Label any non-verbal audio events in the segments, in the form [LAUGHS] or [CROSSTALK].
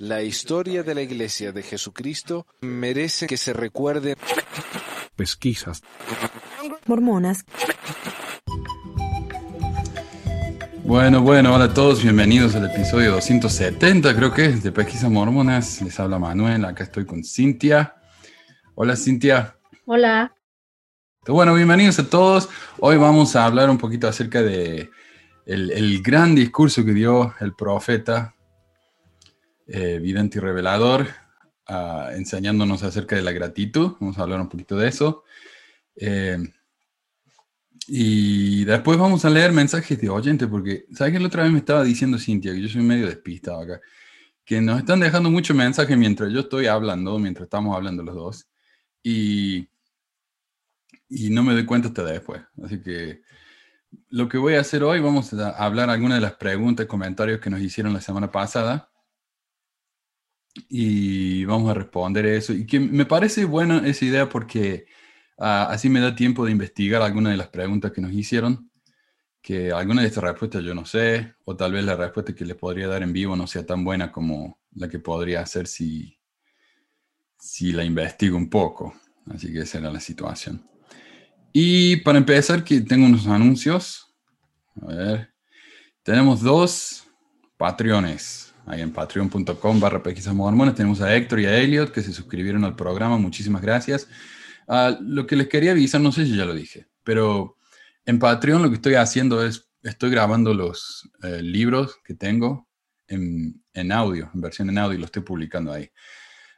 La historia de la Iglesia de Jesucristo merece que se recuerde. Pesquisas. Mormonas. Bueno, bueno, hola a todos, bienvenidos al episodio 270, creo que es de Pesquisas Mormonas. Les habla Manuel, acá estoy con Cintia. Hola Cintia. Hola. Bueno, bienvenidos a todos. Hoy vamos a hablar un poquito acerca de el, el gran discurso que dio el profeta eh, vidente y revelador, ah, enseñándonos acerca de la gratitud. Vamos a hablar un poquito de eso. Eh, y después vamos a leer mensajes de oyente, porque, ¿sabes que la otra vez me estaba diciendo Cintia, que yo soy medio despistado acá, que nos están dejando muchos mensajes mientras yo estoy hablando, mientras estamos hablando los dos, y, y no me doy cuenta hasta después. Así que lo que voy a hacer hoy, vamos a hablar algunas de las preguntas comentarios que nos hicieron la semana pasada y vamos a responder eso. Y que me parece buena esa idea porque ah, así me da tiempo de investigar algunas de las preguntas que nos hicieron, que alguna de estas respuestas yo no sé, o tal vez la respuesta que les podría dar en vivo no sea tan buena como la que podría hacer si, si la investigo un poco. Así que esa era la situación. Y para empezar, que tengo unos anuncios. A ver, tenemos dos Patreones ahí en patreon.com barra. Tenemos a Héctor y a Elliot que se suscribieron al programa. Muchísimas gracias. Ah, lo que les quería avisar, no sé si ya lo dije, pero en Patreon lo que estoy haciendo es, estoy grabando los eh, libros que tengo en, en, audio, en versión en audio, y lo estoy publicando ahí.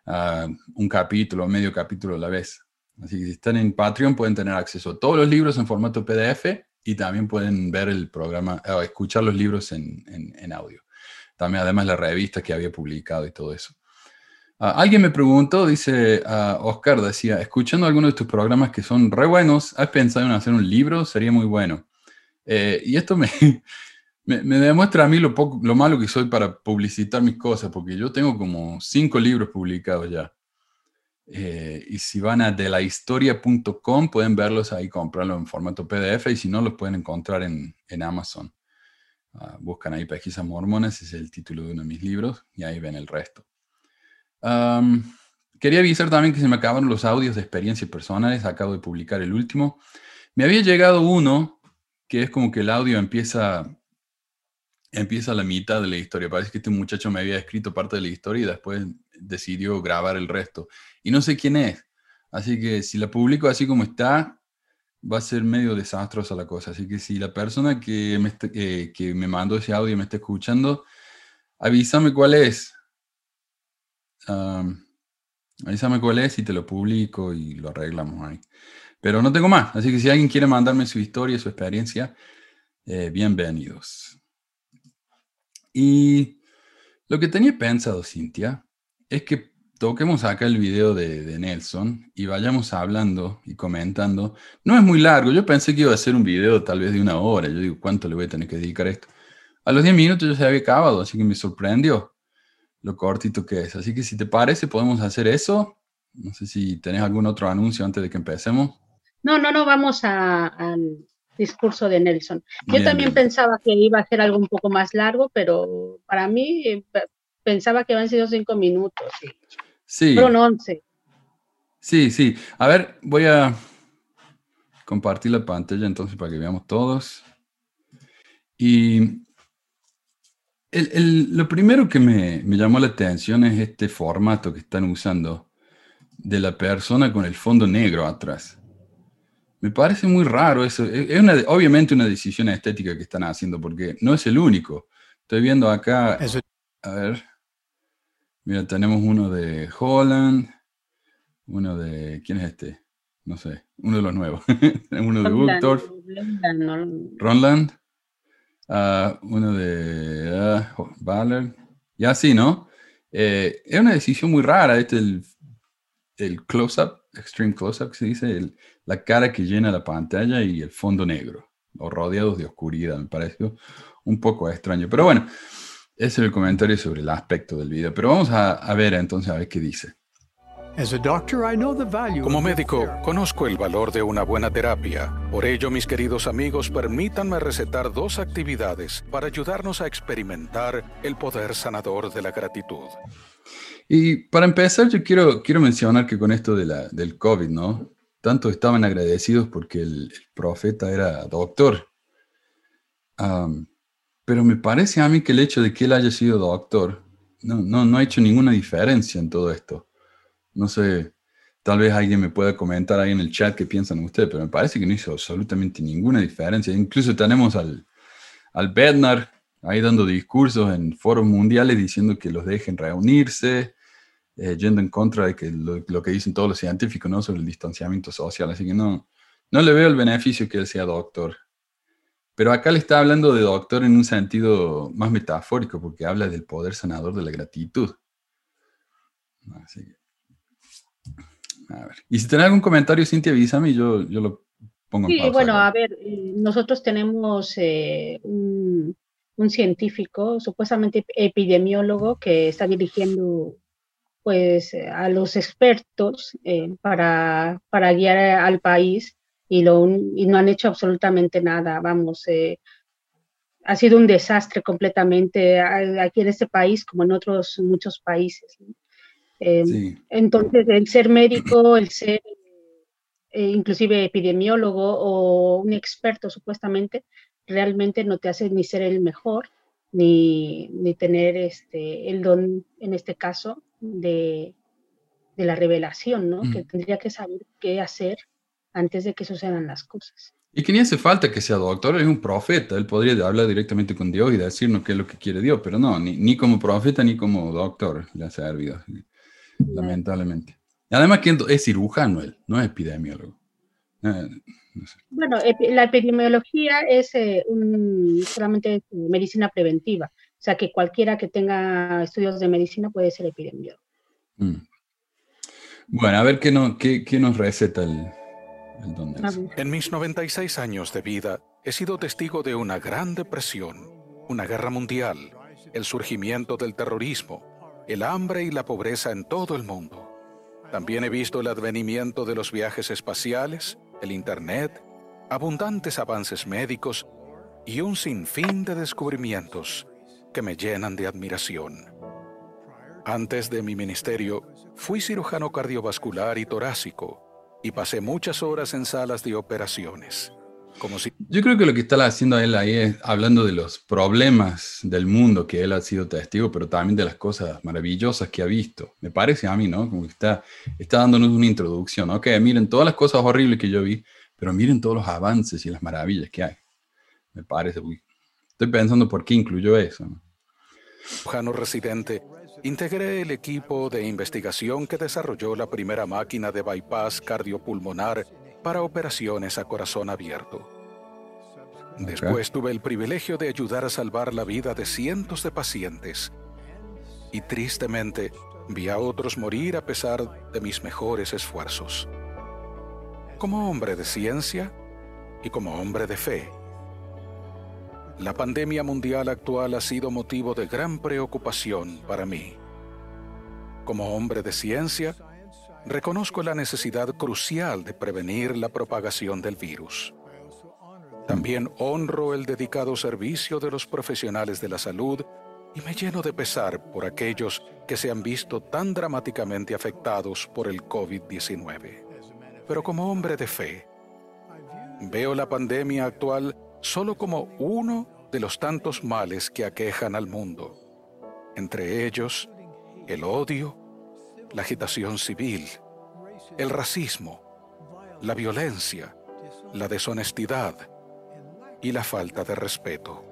Ah, un capítulo, medio capítulo a la vez. Así que si están en Patreon pueden tener acceso a todos los libros en formato PDF y también pueden ver el programa, o escuchar los libros en, en audio también además la revista que había publicado y todo eso. Ah, alguien me preguntó, dice uh, Oscar, decía, escuchando algunos de tus programas que son re buenos, ¿has pensado en hacer un libro? Sería muy bueno. Eh, y esto [LAUGHS] me, me, demuestra a mí lo, poco, lo malo que soy para publicitar mis cosas, porque yo tengo como cinco libros publicados ya. Eh, y si van a delahistoria.com pueden verlos ahí, comprarlos en formato PDF y si no, los pueden encontrar en, en Amazon. Ah, buscan ahí Pesquisas Mormonas, es el título de uno de mis libros, y ahí ven el resto. quería avisar también que se me acabaron los audios de experiencias personales, acabo de publicar el último. Me había llegado uno que es como que el audio empieza, empieza a la mitad de la historia. Parece que este muchacho me había escrito parte de la historia y después decidió grabar el resto. Y no sé quién es. Así que si la publico así como está, va a ser medio desastrosa la cosa. Así que si la persona que me, eh, que me mandó ese audio me está escuchando, avísame cuál es. avísame cuál es y te lo publico y lo arreglamos ahí. Pero no tengo más. Así que si alguien quiere mandarme su historia, su experiencia, eh, bienvenidos. Y lo que tenía pensado, Cintia, es que toquemos acá el video de, Nelson y vayamos hablando y comentando. No es muy largo, yo pensé que iba a ser un video tal vez de una hora, yo digo, ¿cuánto le voy a tener que dedicar a esto? A los 10 minutos ya se había acabado, así que me sorprendió lo cortito que es. Así que si te parece, podemos hacer eso. No sé si tenés algún otro anuncio antes de que empecemos. No, no, no, vamos al discurso de Nelson. Yo también pensaba que iba a ser algo un poco más largo, pero para mí eh, pensaba que habían sido cinco minutos. Sí. 11. Sí, sí. A ver, voy a compartir la pantalla entonces para que veamos todos. Y lo primero que me, llamó la atención es este formato que están usando de la persona con el fondo negro atrás. Me parece muy raro eso. Es una, obviamente una decisión estética que están haciendo porque no es el único. Estoy viendo acá. A ver. Mira, tenemos uno de Holland, uno de. ¿Quién es este? No sé, uno de los nuevos. [LAUGHS] uno de Buktorf, Ronland, uh, uno de uh, Y así, ¿no? Eh, es una decisión muy rara. Este el, el close-up, extreme close-up, que se dice, la cara que llena la pantalla y el fondo negro, o rodeados de oscuridad. Me pareció un poco extraño. Pero bueno. Ese es el comentario sobre el aspecto del video. Pero vamos a, ver entonces a ver qué dice. Como médico, conozco el valor de una buena terapia. Por ello, mis queridos amigos, permítanme recetar dos actividades para ayudarnos a experimentar el poder sanador de la gratitud. Y para empezar, yo quiero, quiero mencionar que con esto de la, del COVID, ¿no? Tanto estaban agradecidos porque el, profeta era doctor. Pero me parece a mí que el hecho de que él haya sido doctor no, no, no ha hecho ninguna diferencia en todo esto. No sé, tal vez alguien me pueda comentar ahí en el chat qué piensan ustedes, pero me parece que no hizo absolutamente ninguna diferencia. Incluso tenemos al, al Bednar ahí dando discursos en foros mundiales diciendo que los dejen reunirse, eh, yendo en contra de que lo, que dicen todos los científicos ¿no? sobre el distanciamiento social. Así que no, no le veo el beneficio que él sea doctor. Pero acá le está hablando de doctor en un sentido más metafórico, porque habla del poder sanador de la gratitud. Así que, a ver. Y si tenés algún comentario, Cintia, avísame y yo, yo lo pongo en pausa. Sí, bueno, a ver, eh, nosotros tenemos eh, un, un científico, supuestamente epidemiólogo, que está dirigiendo pues a los expertos eh, para, para, guiar al país y, lo, y no han hecho absolutamente nada. Vamos, eh, ha sido un desastre completamente aquí en este país como en otros muchos países. Eh, entonces, el ser médico, el ser inclusive epidemiólogo o un experto supuestamente, realmente no te hace ni ser el mejor, ni, ni tener este, el don, en este caso, de, de la revelación, ¿no? Que tendría que saber qué hacer antes de que sucedan las cosas. Y que ni hace falta que sea doctor, es un profeta, él podría hablar directamente con Dios y decirnos qué es lo que quiere Dios, pero no, ni, ni como profeta ni como doctor le ha servido, lamentablemente. Además que es cirujano él, no es epidemiólogo. Eh, bueno, la epidemiología es eh, solamente medicina preventiva, o sea que cualquiera que tenga estudios de medicina puede ser epidemiólogo. Mm. Bueno, a ver qué, no, qué, qué nos receta el, el don En mis 96 años de vida he sido testigo de una gran depresión, una guerra mundial, el surgimiento del terrorismo, el hambre y la pobreza en todo el mundo. También he visto el advenimiento de los viajes espaciales, el Internet, abundantes avances médicos y un sinfín de descubrimientos que me llenan de admiración. Antes de mi ministerio, fui cirujano cardiovascular y torácico y pasé muchas horas en salas de operaciones. Como si... Yo creo que lo que está haciendo él ahí es hablando de los problemas del mundo que él ha sido testigo, pero también de las cosas maravillosas que ha visto. Me parece a mí, ¿no? Como que está, está dándonos una introducción. Ok, miren todas las cosas horribles que yo vi, pero miren todos los avances y las maravillas que hay. Me parece, estoy pensando por qué incluyó eso. ¿no? residente, integré el equipo de investigación que desarrolló la primera máquina de bypass cardiopulmonar para operaciones a corazón abierto. Después tuve el privilegio de ayudar a salvar la vida de cientos de pacientes y tristemente vi a otros morir a pesar de mis mejores esfuerzos. Como hombre de ciencia y como hombre de fe, la pandemia mundial actual ha sido motivo de gran preocupación para mí. Como hombre de ciencia, reconozco la necesidad crucial de prevenir la propagación del virus. También honro el dedicado servicio de los profesionales de la salud y me lleno de pesar por aquellos que se han visto tan dramáticamente afectados por el COVID-19. Pero como hombre de fe, veo la pandemia actual solo como uno de los tantos males que aquejan al mundo, entre ellos el odio, la agitación civil, el racismo, la violencia, la deshonestidad y la falta de respeto.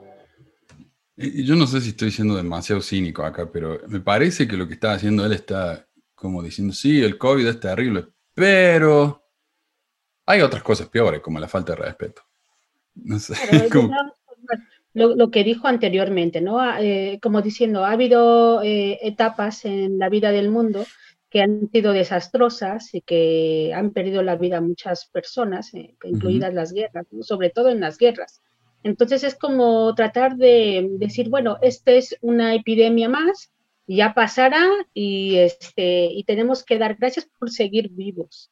Yo no sé si estoy siendo demasiado cínico acá, pero me parece que lo que está haciendo él está como diciendo, sí, el COVID es terrible, pero hay otras cosas peores, como la falta de respeto. No sé. [LAUGHS] lo, que dijo anteriormente, ¿no? Ah, eh, como diciendo, ha habido eh, etapas en la vida del mundo que han sido desastrosas y que han perdido la vida muchas personas, eh, incluidas las guerras, sobre todo en las guerras. Entonces es como tratar de decir, bueno, esta es una epidemia más, ya pasará y, este, y tenemos que dar gracias por seguir vivos.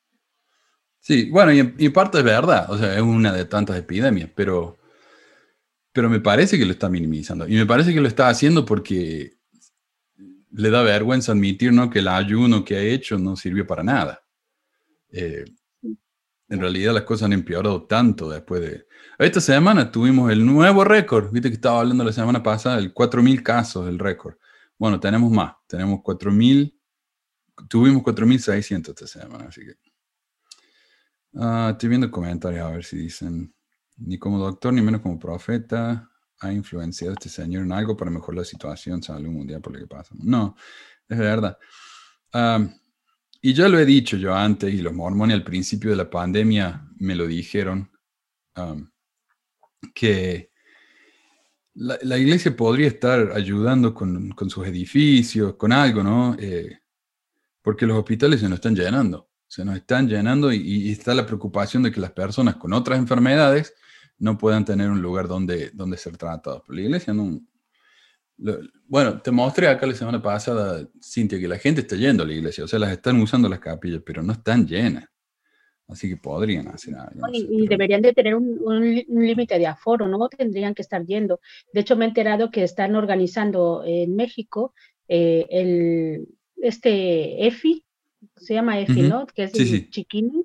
Sí, bueno, y, y parte es verdad, o sea, es una de tantas epidemias, pero, pero me parece que lo está minimizando. Y me parece que lo está haciendo porque le da vergüenza admitir ¿no? que el ayuno que ha hecho no sirvió para nada. Eh, en realidad las cosas han empeorado tanto después de... Esta semana tuvimos el nuevo récord, viste que estaba hablando la semana pasada, el 4.000 casos, el récord. Bueno, tenemos más, tenemos 4.000, tuvimos 4.600 esta semana, así que... Ah, estoy viendo comentarios a ver si dicen, ni como doctor ni menos como profeta ha influenciado este señor en algo para mejorar la situación salud mundial por lo que pasa. No, es verdad. Ah, y ya lo he dicho yo antes, y los mormones al principio de la pandemia me lo dijeron, um, que la, iglesia podría estar ayudando con, sus edificios, con algo, ¿no? Eh, porque los hospitales se nos están llenando, se nos están llenando y, está la preocupación de que las personas con otras enfermedades no puedan tener un lugar donde, donde ser tratados. Pero la iglesia no, bueno, te mostré acá la semana pasada, Cintia, que la gente está yendo a la iglesia, o sea, las están usando las capillas, pero no están llenas. Así que podrían hacer algo. y, deberían de tener un, límite de aforo, no tendrían que estar yendo. De hecho, me he enterado que están organizando en México eh, el, este EFI, se llama EFI, ¿no? Que es el chiquini.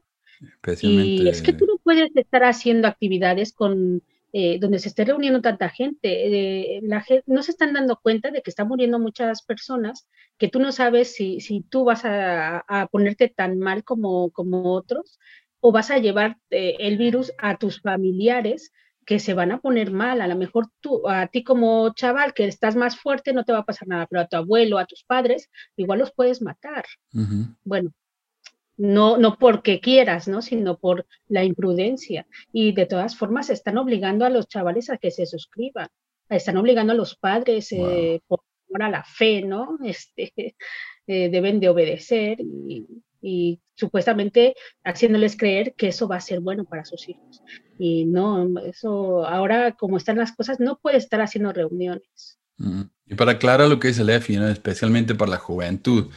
Y es que tú no puedes estar haciendo actividades con eh, donde se esté reuniendo tanta gente, eh, la gente, no se están dando cuenta de que están muriendo muchas personas, que tú no sabes si, si tú vas a, ponerte tan mal como, como otros o vas a llevar eh, el virus a tus familiares que se van a poner mal. A lo mejor tú, a ti como chaval que estás más fuerte no te va a pasar nada, pero a tu abuelo, a tus padres, igual los puedes matar. Bueno, no, no porque quieras, ¿no? sino por la imprudencia. Y de todas formas están obligando a los chavales a que se suscriban, están obligando a los padres eh, por a la fe, ¿no? [LAUGHS] Este, eh, deben de obedecer y, y, supuestamente haciéndoles creer que eso va a ser bueno para sus hijos. Y no, eso ahora como están las cosas, no puede estar haciendo reuniones. Y para aclarar lo que es el EFI, especialmente para la juventud,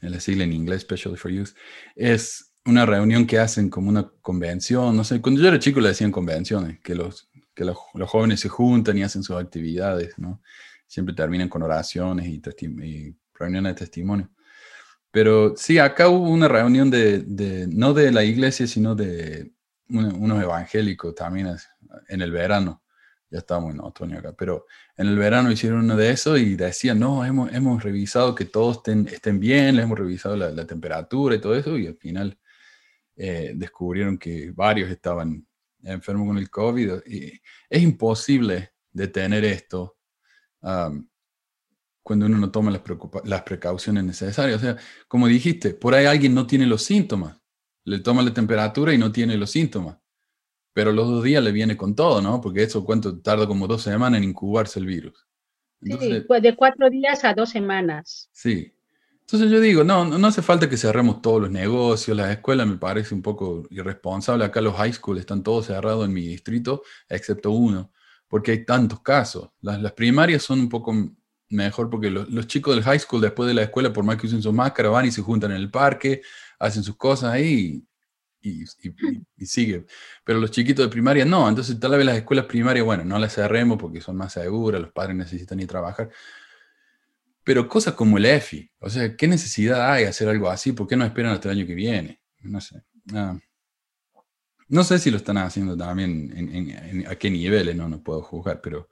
en la sigla en inglés, Special for Youth, es una reunión que hacen como una convención, no sé, cuando yo era chico le decían convenciones, que los, que los, jóvenes se juntan y hacen sus actividades, ¿no? Siempre terminan con oraciones y, reuniones de testimonio. Pero sí, acá hubo una reunión de, de no de la iglesia, sino de unos evangélicos también en el verano ya estamos en otoño acá, pero en el verano hicieron uno de esos y decían, no, hemos, hemos revisado que todos estén, estén bien, les hemos revisado la, temperatura y todo eso, y al final eh, descubrieron que varios estaban enfermos con el COVID. Y es imposible detener esto cuando uno no toma las, las precauciones necesarias. O sea, como dijiste, por ahí alguien no tiene los síntomas, le toma la temperatura y no tiene los síntomas pero los dos días le viene con todo, ¿no? Porque eso cuánto tarda como dos semanas en incubarse el virus. sí, pues de cuatro días a dos semanas. Sí. Entonces yo digo, no, no hace falta que cerremos todos los negocios, las escuelas me parece un poco irresponsable. Acá los high school están todos cerrados en mi distrito, excepto uno, porque hay tantos casos. Las, las primarias son un poco mejor porque los, los, chicos del high school después de la escuela, por más que usen su máscara, van y se juntan en el parque, hacen sus cosas ahí y, sigue. Pero los chiquitos de primaria no, entonces tal vez las escuelas primarias, bueno, no las cerremos porque son más seguras, los padres necesitan ir a trabajar. Pero cosas como el EFI, o sea, ¿qué necesidad hay de hacer algo así? ¿Por qué no esperan hasta el año que viene? No sé. Ah, no sé si lo están haciendo también, en, a qué niveles, no, no puedo juzgar, pero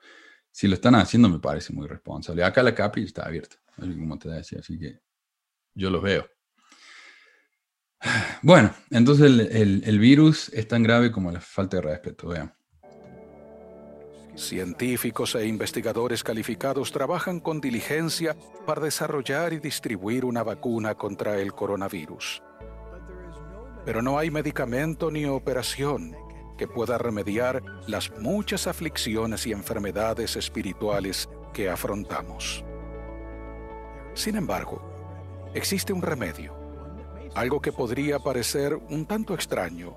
si lo están haciendo me parece muy responsable. Acá la CAPI está abierta, como te decía, así que yo los veo. Bueno, entonces el, virus es tan grave como la falta de respeto, vean. Científicos e investigadores calificados trabajan con diligencia para desarrollar y distribuir una vacuna contra el coronavirus. Pero no hay medicamento ni operación que pueda remediar las muchas aflicciones y enfermedades espirituales que afrontamos. Sin embargo, existe un remedio algo que podría parecer un tanto extraño,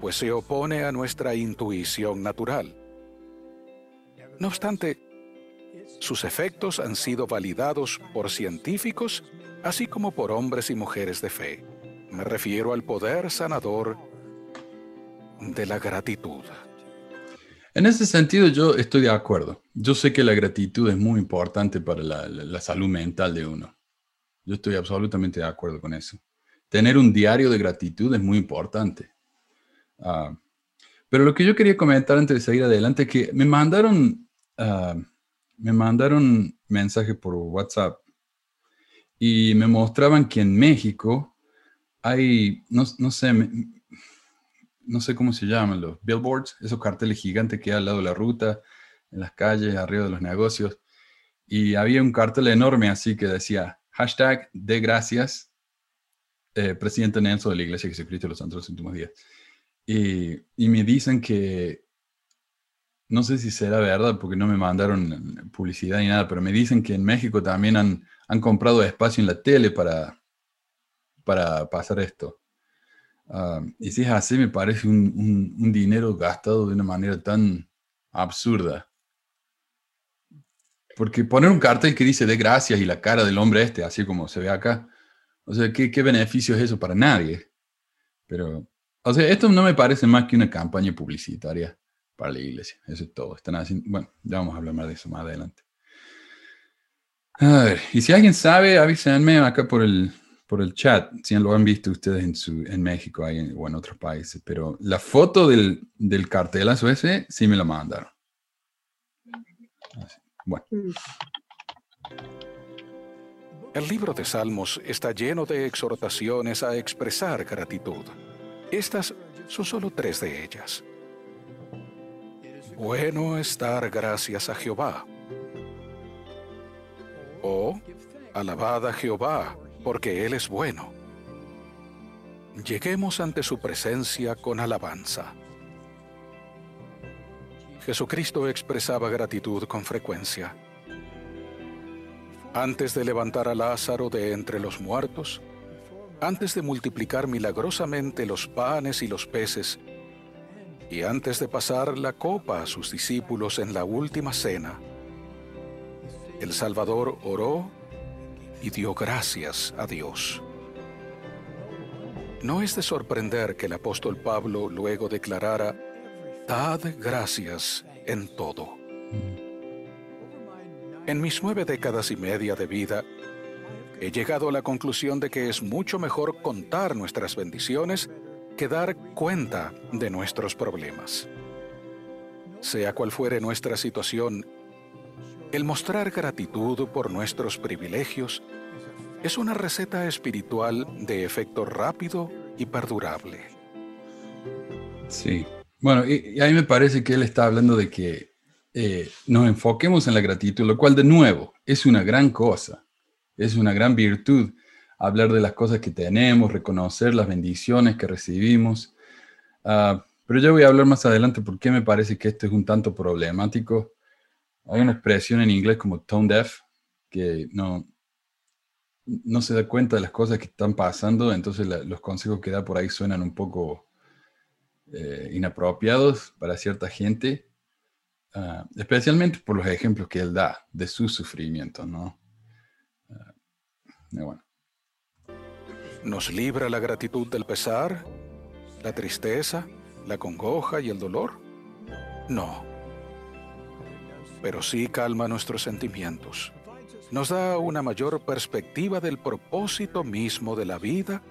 pues se opone a nuestra intuición natural. No obstante, Sus efectos han sido validados por científicos, así como por hombres y mujeres de fe. Me refiero al poder sanador de la gratitud. En ese sentido yo estoy de acuerdo. Yo sé que la gratitud es muy importante para la, salud mental de uno. Yo estoy absolutamente de acuerdo con eso. Tener un diario de gratitud es muy importante. Ah, pero lo que yo quería comentar antes de seguir adelante es que me mandaron, uh, me mandaron mensaje por WhatsApp y me mostraban que en México hay, no, no sé, no sé cómo se llaman, los billboards, esos carteles gigantes que hay al lado de la ruta, en las calles, arriba de los negocios. Y había un cartel enorme así que decía, hashtag de gracias, eh, presidente Nelson de la Iglesia Jesucristo de los Santos Últimos Días. Y, y, me dicen que, no sé si será verdad porque no me mandaron publicidad ni nada, pero me dicen que en México también han, han comprado espacio en la tele para, para pasar esto. Ah, y si es así, me parece un, un, dinero gastado de una manera tan absurda. Porque poner un cartel que dice de gracias y la cara del hombre este, así como se ve acá, o sea, ¿qué, qué beneficio es eso para nadie? Pero o sea, esto no me parece más que una campaña publicitaria para la iglesia. Eso es todo. Están haciendo, bueno, ya vamos a hablar más de eso más adelante. A ver, y si alguien sabe, avísenme acá por el, por el chat, si lo han visto ustedes en, su, en México hay, o en otros países, pero la foto del, del cartelazo ese sí me la mandaron. Bueno. El libro de Salmos está lleno de exhortaciones a expresar gratitud. Estas son solo tres de ellas. Bueno estar gracias a Jehová. O alabad a Jehová, porque Él es bueno. Lleguemos ante su presencia con alabanza. Jesucristo expresaba gratitud con frecuencia. Antes de levantar a Lázaro de entre los muertos, antes de multiplicar milagrosamente los panes y los peces, y antes de pasar la copa a sus discípulos en la última cena, el Salvador oró y dio gracias a Dios. No es de sorprender que el apóstol Pablo luego declarara, Dad gracias en todo. En mis nueve décadas y media de vida, he llegado a la conclusión de que es mucho mejor contar nuestras bendiciones que dar cuenta de nuestros problemas. Sea cual fuere nuestra situación, el mostrar gratitud por nuestros privilegios es una receta espiritual de efecto rápido y perdurable. Sí. Bueno, y, a mí me parece que él está hablando de que eh, nos enfoquemos en la gratitud, lo cual de nuevo es una gran cosa. Es una gran virtud hablar de las cosas que tenemos, reconocer las bendiciones que recibimos. Ah, pero yo voy a hablar más adelante por qué me parece que esto es un tanto problemático. Hay una expresión en inglés como tone deaf, que no, no se da cuenta de las cosas que están pasando, entonces los consejos que da por ahí suenan un poco eh, inapropiados para cierta gente, ah, especialmente por los ejemplos que él da de su sufrimiento, ¿no? ¿Nos libra la gratitud del pesar, la tristeza, la congoja y el dolor? No. Pero sí calma nuestros sentimientos. Nos da una mayor perspectiva del propósito mismo de la vida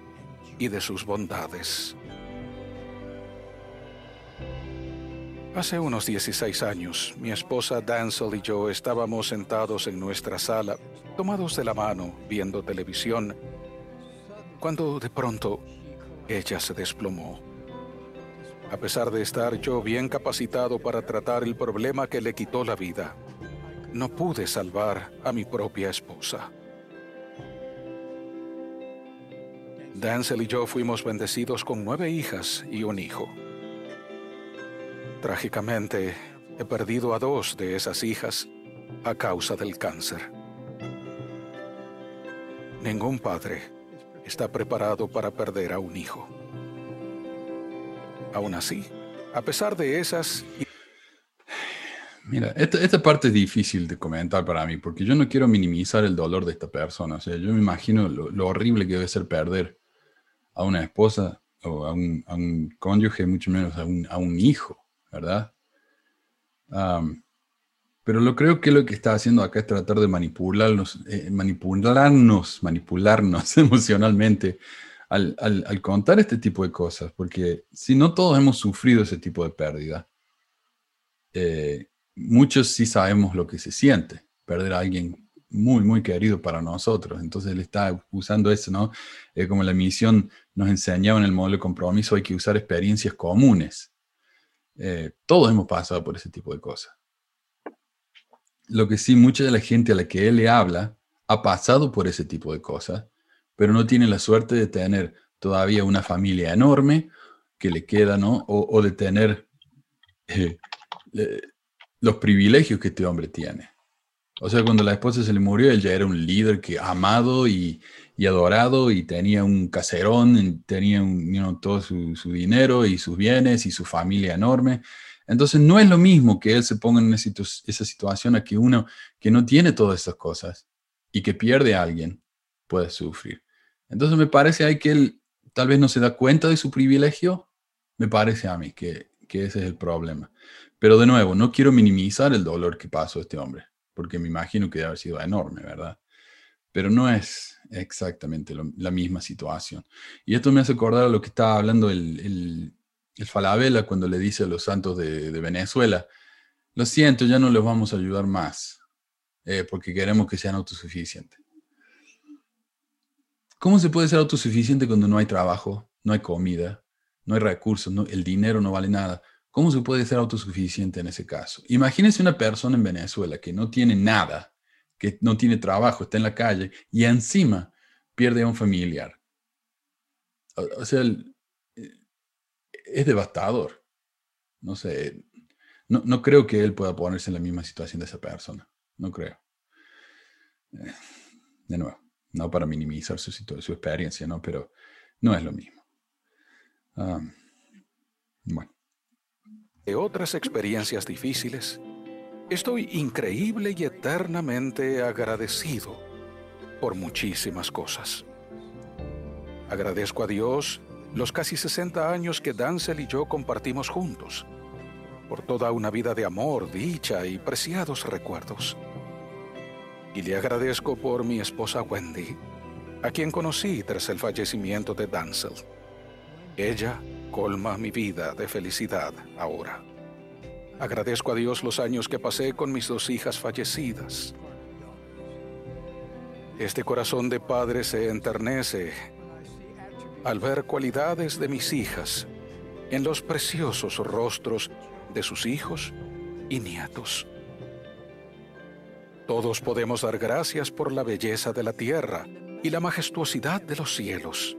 y de sus bondades. Hace unos 16 años, mi esposa Dancel y yo estábamos sentados en nuestra sala, tomados de la mano, viendo televisión, cuando de pronto ella se desplomó. A pesar de estar yo bien capacitado para tratar el problema que le quitó la vida, no pude salvar a mi propia esposa. Dancel y yo fuimos bendecidos con nueve hijas y un hijo. Trágicamente, he perdido a dos de esas hijas a causa del cáncer. Ningún padre está preparado para perder a un hijo. Aún así, a pesar de esas... Mira, esta, parte es difícil de comentar para mí, porque yo no quiero minimizar el dolor de esta persona. O sea, yo me imagino lo, horrible que debe ser perder a una esposa o a un, cónyuge, mucho menos a un, hijo, ¿verdad? pero lo creo que lo que está haciendo acá es tratar de manipularnos, eh, manipularnos, manipularnos [LAUGHS] emocionalmente al, contar este tipo de cosas, porque si no todos hemos sufrido ese tipo de pérdida, eh, muchos sí sabemos lo que se siente, perder a alguien muy, muy querido para nosotros. Entonces él está usando eso, ¿no? Como la misión nos enseñaba en el modelo de compromiso, hay que usar experiencias comunes. Eh, todos hemos pasado por ese tipo de cosas. Lo que sí, mucha de la gente a la que él le habla ha pasado por ese tipo de cosas, pero no tiene la suerte de tener todavía una familia enorme que le queda, ¿no? O, de tener eh, los privilegios que este hombre tiene. O sea, cuando la esposa se le murió, él ya era un líder que amado y, adorado y tenía un caserón, tenía un, todo su, dinero y sus bienes y su familia enorme. Entonces no es lo mismo que él se ponga en esa situación a que uno que no tiene todas esas cosas y que pierde a alguien puede sufrir. Entonces me parece ahí que él tal vez no se da cuenta de su privilegio. Me parece a mí que, ese es el problema. Pero de nuevo, no quiero minimizar el dolor que pasó este hombre, porque me imagino que debe haber sido enorme, ¿verdad? Pero no es exactamente la misma situación. Y esto me hace acordar a lo que estaba hablando el, el, Falabella cuando le dice a los santos de, Venezuela, lo siento, ya no les vamos a ayudar más, eh, porque queremos que sean autosuficientes. ¿Cómo se puede ser autosuficiente cuando no hay trabajo, no hay comida, no hay recursos, el dinero no vale nada? ¿Cómo se puede ser autosuficiente en ese caso? Imagínense una persona en Venezuela que no tiene nada, que no tiene trabajo, está en la calle y encima pierde a un familiar. O, sea, es devastador. No sé, no, creo que él pueda ponerse en la misma situación de esa persona. No creo. Eh, de nuevo, no para minimizar su, su experiencia, ¿no? pero no es lo mismo. Ah, bueno de otras experiencias difíciles, estoy increíble y eternamente agradecido por muchísimas cosas. Agradezco a Dios los casi 60 años que Dancel y yo compartimos juntos, por toda una vida de amor, dicha y preciados recuerdos. Y le agradezco por mi esposa Wendy, a quien conocí tras el fallecimiento de Dancel. Ella colma mi vida de felicidad ahora. Agradezco a Dios los años que pasé con mis dos hijas fallecidas. Este corazón de padre se enternece al ver cualidades de mis hijas en los preciosos rostros de sus hijos y nietos. Todos podemos dar gracias por la belleza de la tierra y la majestuosidad de los cielos,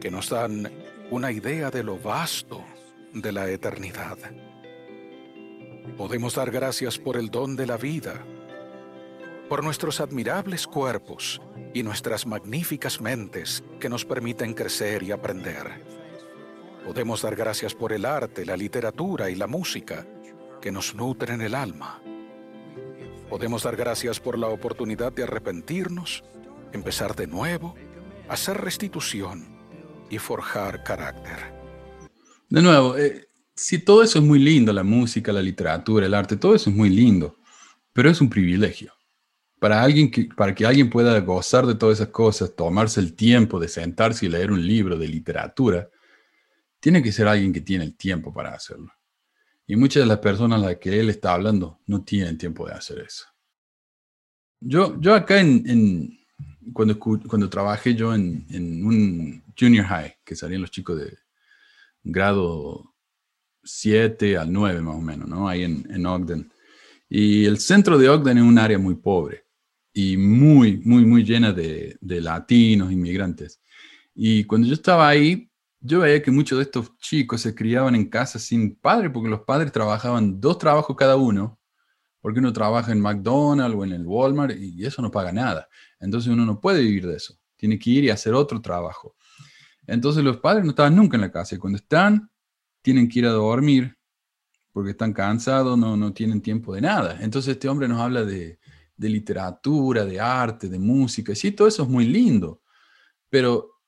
que nos dan una idea de lo vasto de la eternidad. Podemos dar gracias por el don de la vida, por nuestros admirables cuerpos y nuestras magníficas mentes que nos permiten crecer y aprender. Podemos dar gracias por el arte, la literatura y la música que nos nutren el alma. Podemos dar gracias por la oportunidad de arrepentirnos, empezar de nuevo, hacer restitución y forjar carácter. De nuevo, eh, si todo eso es muy lindo, la música, la literatura, el arte, todo eso es muy lindo, pero es un privilegio. Para, alguien que, para que alguien pueda gozar de todas esas cosas, tomarse el tiempo de sentarse y leer un libro de literatura, tiene que ser alguien que tiene el tiempo para hacerlo. Y muchas de las personas a las que él está hablando no tienen tiempo de hacer eso. Yo, yo acá en, cuando, cuando trabajé yo en, en, un junior high, que salían los chicos de grado 7 al 9 más o menos, ¿no? Ahí en, en Ogden. Y el centro de Ogden es un área muy pobre y muy, muy, muy llena de, de latinos, inmigrantes. Y cuando yo estaba ahí, yo veía que muchos de estos chicos se criaban en casa sin padre, porque los padres trabajaban dos trabajos cada uno, porque uno trabaja en McDonald's o en el Walmart y eso no paga nada. Entonces uno no puede vivir de eso. Tiene que ir y hacer otro trabajo. Entonces los padres no estaban nunca en la casa y cuando están, tienen que ir a dormir porque están cansados, no, no tienen tiempo de nada. Entonces este hombre nos habla de, literatura, de arte, de música, sí, todo eso es muy lindo, pero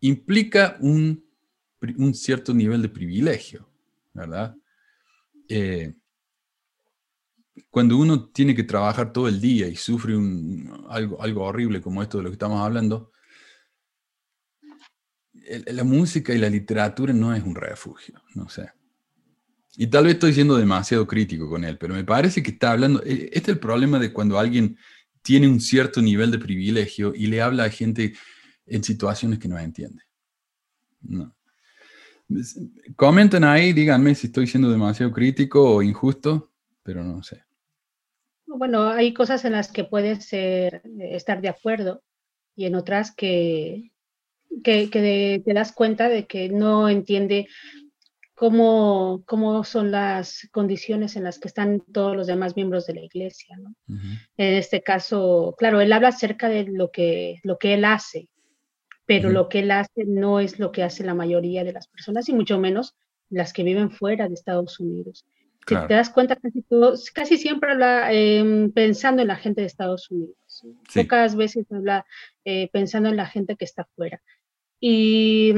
implica un, cierto nivel de privilegio, ¿verdad? Eh, cuando uno tiene que trabajar todo el día y sufre algo, algo horrible como esto de lo que estamos hablando, la música y la literatura no es un refugio, no sé. Y tal vez estoy siendo demasiado crítico con él, pero me parece que está hablando, e, este es el problema de cuando alguien tiene un cierto nivel de privilegio y le habla a gente en situaciones que no entiende. No. Comenten ahí, díganme si estoy siendo demasiado crítico o injusto, pero no sé. Bueno, hay cosas en las que puedes estar de acuerdo y en otras que, que, te das cuenta de que no entiende cómo, cómo son las condiciones en las que están todos los demás miembros de la iglesia. ¿no? En este caso, claro, él habla acerca de lo que, lo que él hace, pero lo que él hace no es lo que hace la mayoría de las personas y mucho menos las que viven fuera de Estados Unidos. Te das cuenta casi, casi siempre habla em, pensando en la gente de Estados Unidos. Pocas veces habla eh, pensando en la gente que está fuera. Y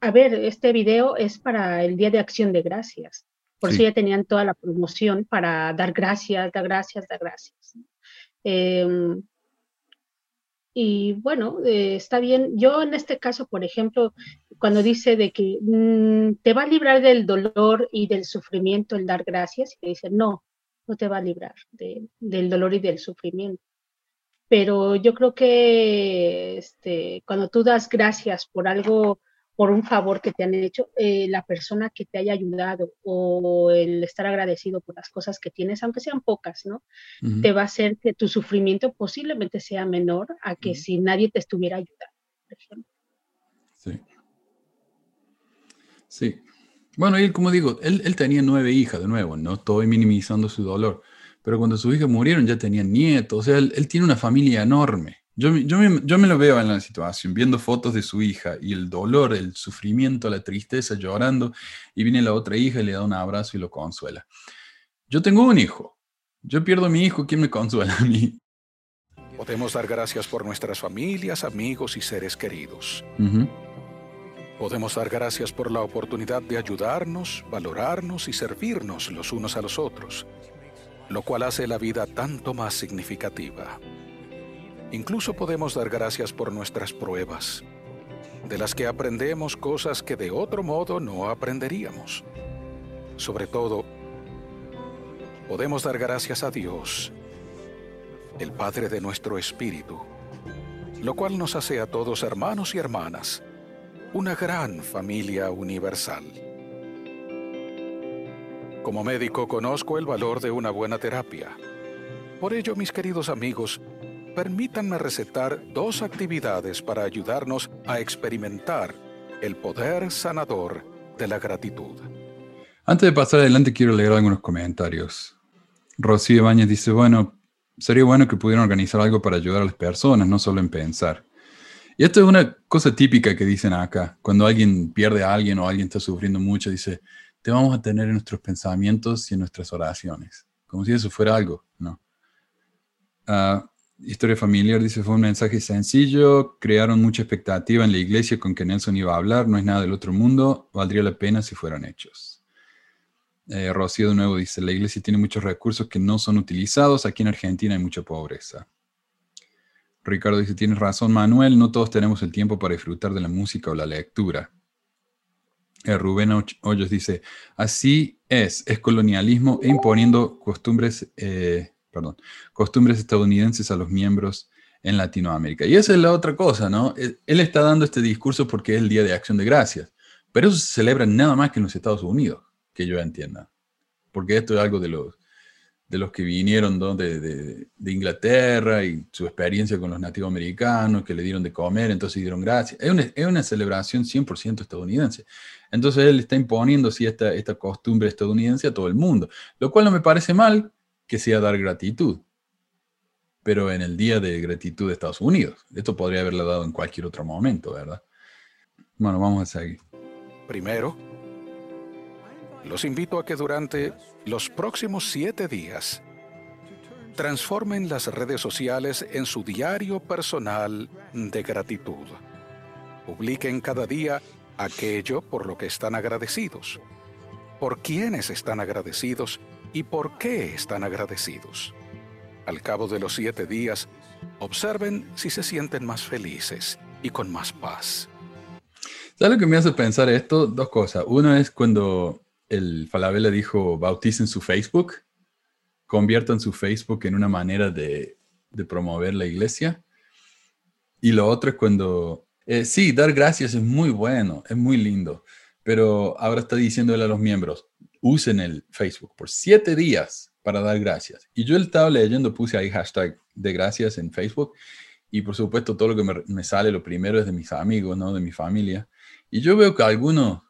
a ver, este video es para el Día de Acción de Gracias. Por eso ya tenían toda la promoción para dar gracias, dar gracias, dar gracias. Em, y bueno, eh, está bien. Yo en este caso, por ejemplo, cuando dice de que mm, te va a librar del dolor y del sufrimiento el dar gracias, y dice, no, no te va a librar del dolor y del sufrimiento pero yo creo que este, cuando tú das gracias por algo, por un favor que te han hecho, eh, la persona que te haya ayudado o el estar agradecido por las cosas que tienes, aunque sean pocas, ¿no? Te va a hacer que tu sufrimiento posiblemente sea menor a que si nadie te estuviera ayudando, por ejemplo. Sí. Sí. Bueno, él, como digo, él, él tenía nueve hijas, de nuevo, no estoy minimizando su dolor pero cuando sus hijas murieron ya tenían nietos, o sea, él, tiene una familia enorme. Yo, yo, me, yo, me, lo veo en la situación, viendo fotos de su hija y el dolor, el sufrimiento, la tristeza, llorando, y viene la otra hija y le da un abrazo y lo consuela. Yo tengo un hijo, yo pierdo a mi hijo, ¿quién me consuela a mí? Podemos dar gracias por nuestras familias, amigos y seres queridos. Podemos dar gracias por la oportunidad de ayudarnos, valorarnos y servirnos los unos a los otros lo cual hace la vida tanto más significativa. Incluso podemos dar gracias por nuestras pruebas, de las que aprendemos cosas que de otro modo no aprenderíamos. Sobre todo, podemos dar gracias a Dios, el Padre de nuestro Espíritu, lo cual nos hace a todos hermanos y hermanas, una gran familia universal. Como médico conozco el valor de una buena terapia. Por ello, mis queridos amigos, permítanme recetar dos actividades para ayudarnos a experimentar el poder sanador de la gratitud. Antes de pasar adelante, quiero leer algunos comentarios. Rocío Bañez dice, bueno, sería bueno que pudieran organizar algo para ayudar a las personas, no solo en pensar. Y esto es una cosa típica que dicen acá. Cuando alguien pierde a alguien o alguien está sufriendo mucho, dice, te vamos a tener en nuestros pensamientos y en nuestras oraciones, como si eso fuera algo, ¿no? Ah, historia familiar dice, fue un mensaje sencillo, crearon mucha expectativa en la iglesia con que Nelson iba a hablar, no es nada del otro mundo, valdría la pena si fueran hechos. Eh, Rocío de nuevo dice, la iglesia tiene muchos recursos que no son utilizados, aquí en Argentina hay mucha pobreza. Ricardo dice, tienes razón Manuel, no todos tenemos el tiempo para disfrutar de la música o la lectura. Eh, Rubén Hoyos dice, así es, es colonialismo e imponiendo costumbres, eh, perdón, costumbres estadounidenses a los miembros en Latinoamérica. Y esa es la otra cosa, ¿no? Eh, él está dando este discurso porque es el Día de Acción de Gracias, pero eso se celebra nada más que en los Estados Unidos, que yo entienda, porque esto es algo de los, de los que vinieron de, Inglaterra y su experiencia con los nativos americanos, que le dieron de comer, entonces dieron gracias. Es una, es una celebración 100% estadounidense. Entonces él está imponiendo sí, esta, esta costumbre estadounidense a todo el mundo, lo cual no me parece mal que sea dar gratitud, pero en el Día de Gratitud de Estados Unidos. Esto podría haberle dado en cualquier otro momento, ¿verdad? Bueno, vamos a seguir. Primero, Los invito a que durante los próximos siete días transformen las redes sociales en su diario personal de gratitud. Publiquen cada día aquello por lo que están agradecidos, por quienes están agradecidos y por qué están agradecidos. Al cabo de los siete días, observen si se sienten más felices y con más paz. ¿Sabes lo que me hace pensar esto? Dos cosas. Uno es cuando el Falabella dijo bauticen su Facebook, conviertan su Facebook en una manera de, promover la iglesia. Y lo otro es cuando, eh, sí, dar gracias es muy bueno, es muy lindo, pero ahora está diciéndole a los miembros, usen el Facebook por siete días para dar gracias. Y yo estaba leyendo, puse ahí hashtag de gracias en Facebook y por supuesto todo lo que me, me, sale, lo primero es de mis amigos, ¿no? De mi familia. Y yo veo que algunos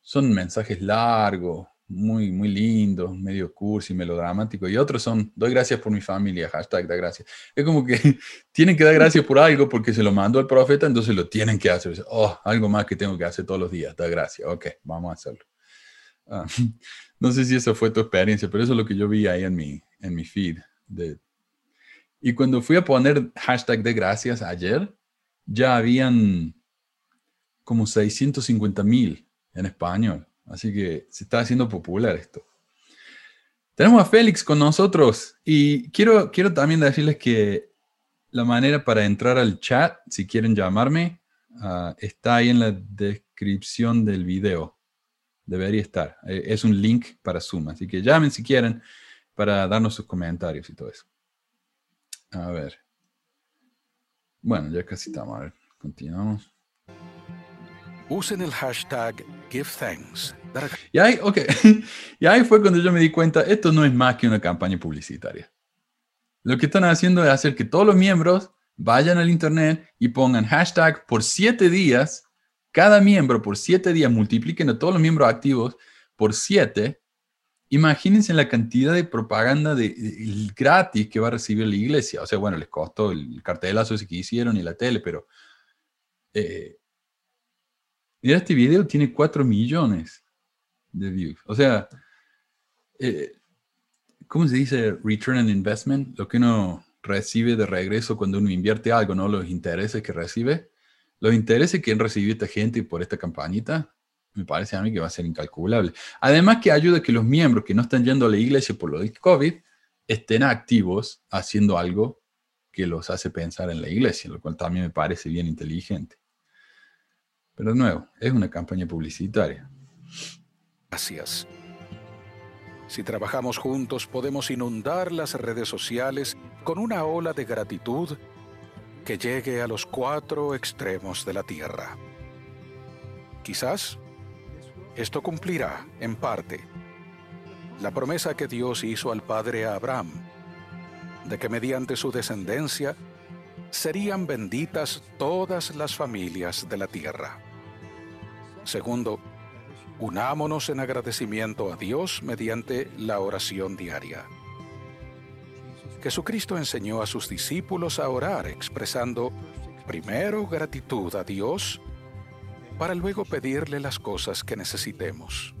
son mensajes largos, muy, muy lindos, medio cursi, melodramático, y otros son, doy gracias por mi familia, hashtag da gracias. Es como que [LAUGHS] tienen que dar gracias por algo porque se lo mandó el profeta, entonces lo tienen que hacer. Oh, algo más que tengo que hacer todos los días, da gracias. Ok, vamos a hacerlo. Ah, [LAUGHS] no sé si esa fue tu experiencia, pero eso es lo que yo vi ahí en mi, en mi feed. Y cuando fui a poner hashtag de gracias ayer, ya habían como 650 mil en español. Así que se está haciendo popular esto. Tenemos a Félix con nosotros y quiero, quiero también decirles que la manera para entrar al chat, si quieren llamarme, ah, está ahí en la descripción del video. Debería estar. Eh, es un link para Zoom, así que llamen si quieren para darnos sus comentarios y todo eso. A ver. Bueno, ya casi estamos. A ver, continuamos. Usen el hashtag GiveThanks. Y ahí, [LAUGHS] y ahí fue cuando yo me di cuenta, esto no es más que una campaña publicitaria. Lo que están haciendo es hacer que todos los miembros vayan al internet y pongan hashtag por siete días, cada miembro por siete días, multipliquen a todos los miembros activos por siete. Imagínense la cantidad de propaganda de, gratis que va a recibir la iglesia. O sea, bueno, les costó el cartelazo ese que hicieron y la tele, pero eh, Mira, este video tiene 4 millones de views. O sea, eh, ¿cómo se dice return on investment? Lo que uno recibe de regreso cuando uno invierte algo, ¿no? Los intereses que recibe. Los intereses que han recibido esta gente por esta campañita, me parece a mí que va a ser incalculable. Además que ayuda a que los miembros que no están yendo a la iglesia por lo del COVID estén activos haciendo algo que los hace pensar en la iglesia, lo cual también me parece bien inteligente. Pero de nuevo, es una campaña publicitaria. Gracias. Si trabajamos juntos podemos inundar las redes sociales con una ola de gratitud que llegue a los cuatro extremos de la Tierra. Quizás esto cumplirá, en parte, la promesa que Dios hizo al padre Abraham, de que mediante su descendencia serían benditas todas las familias de la tierra. Segundo, unámonos en agradecimiento a Dios mediante la oración diaria. Jesucristo enseñó a sus discípulos a orar expresando primero gratitud a Dios para luego pedirle las cosas que necesitemos.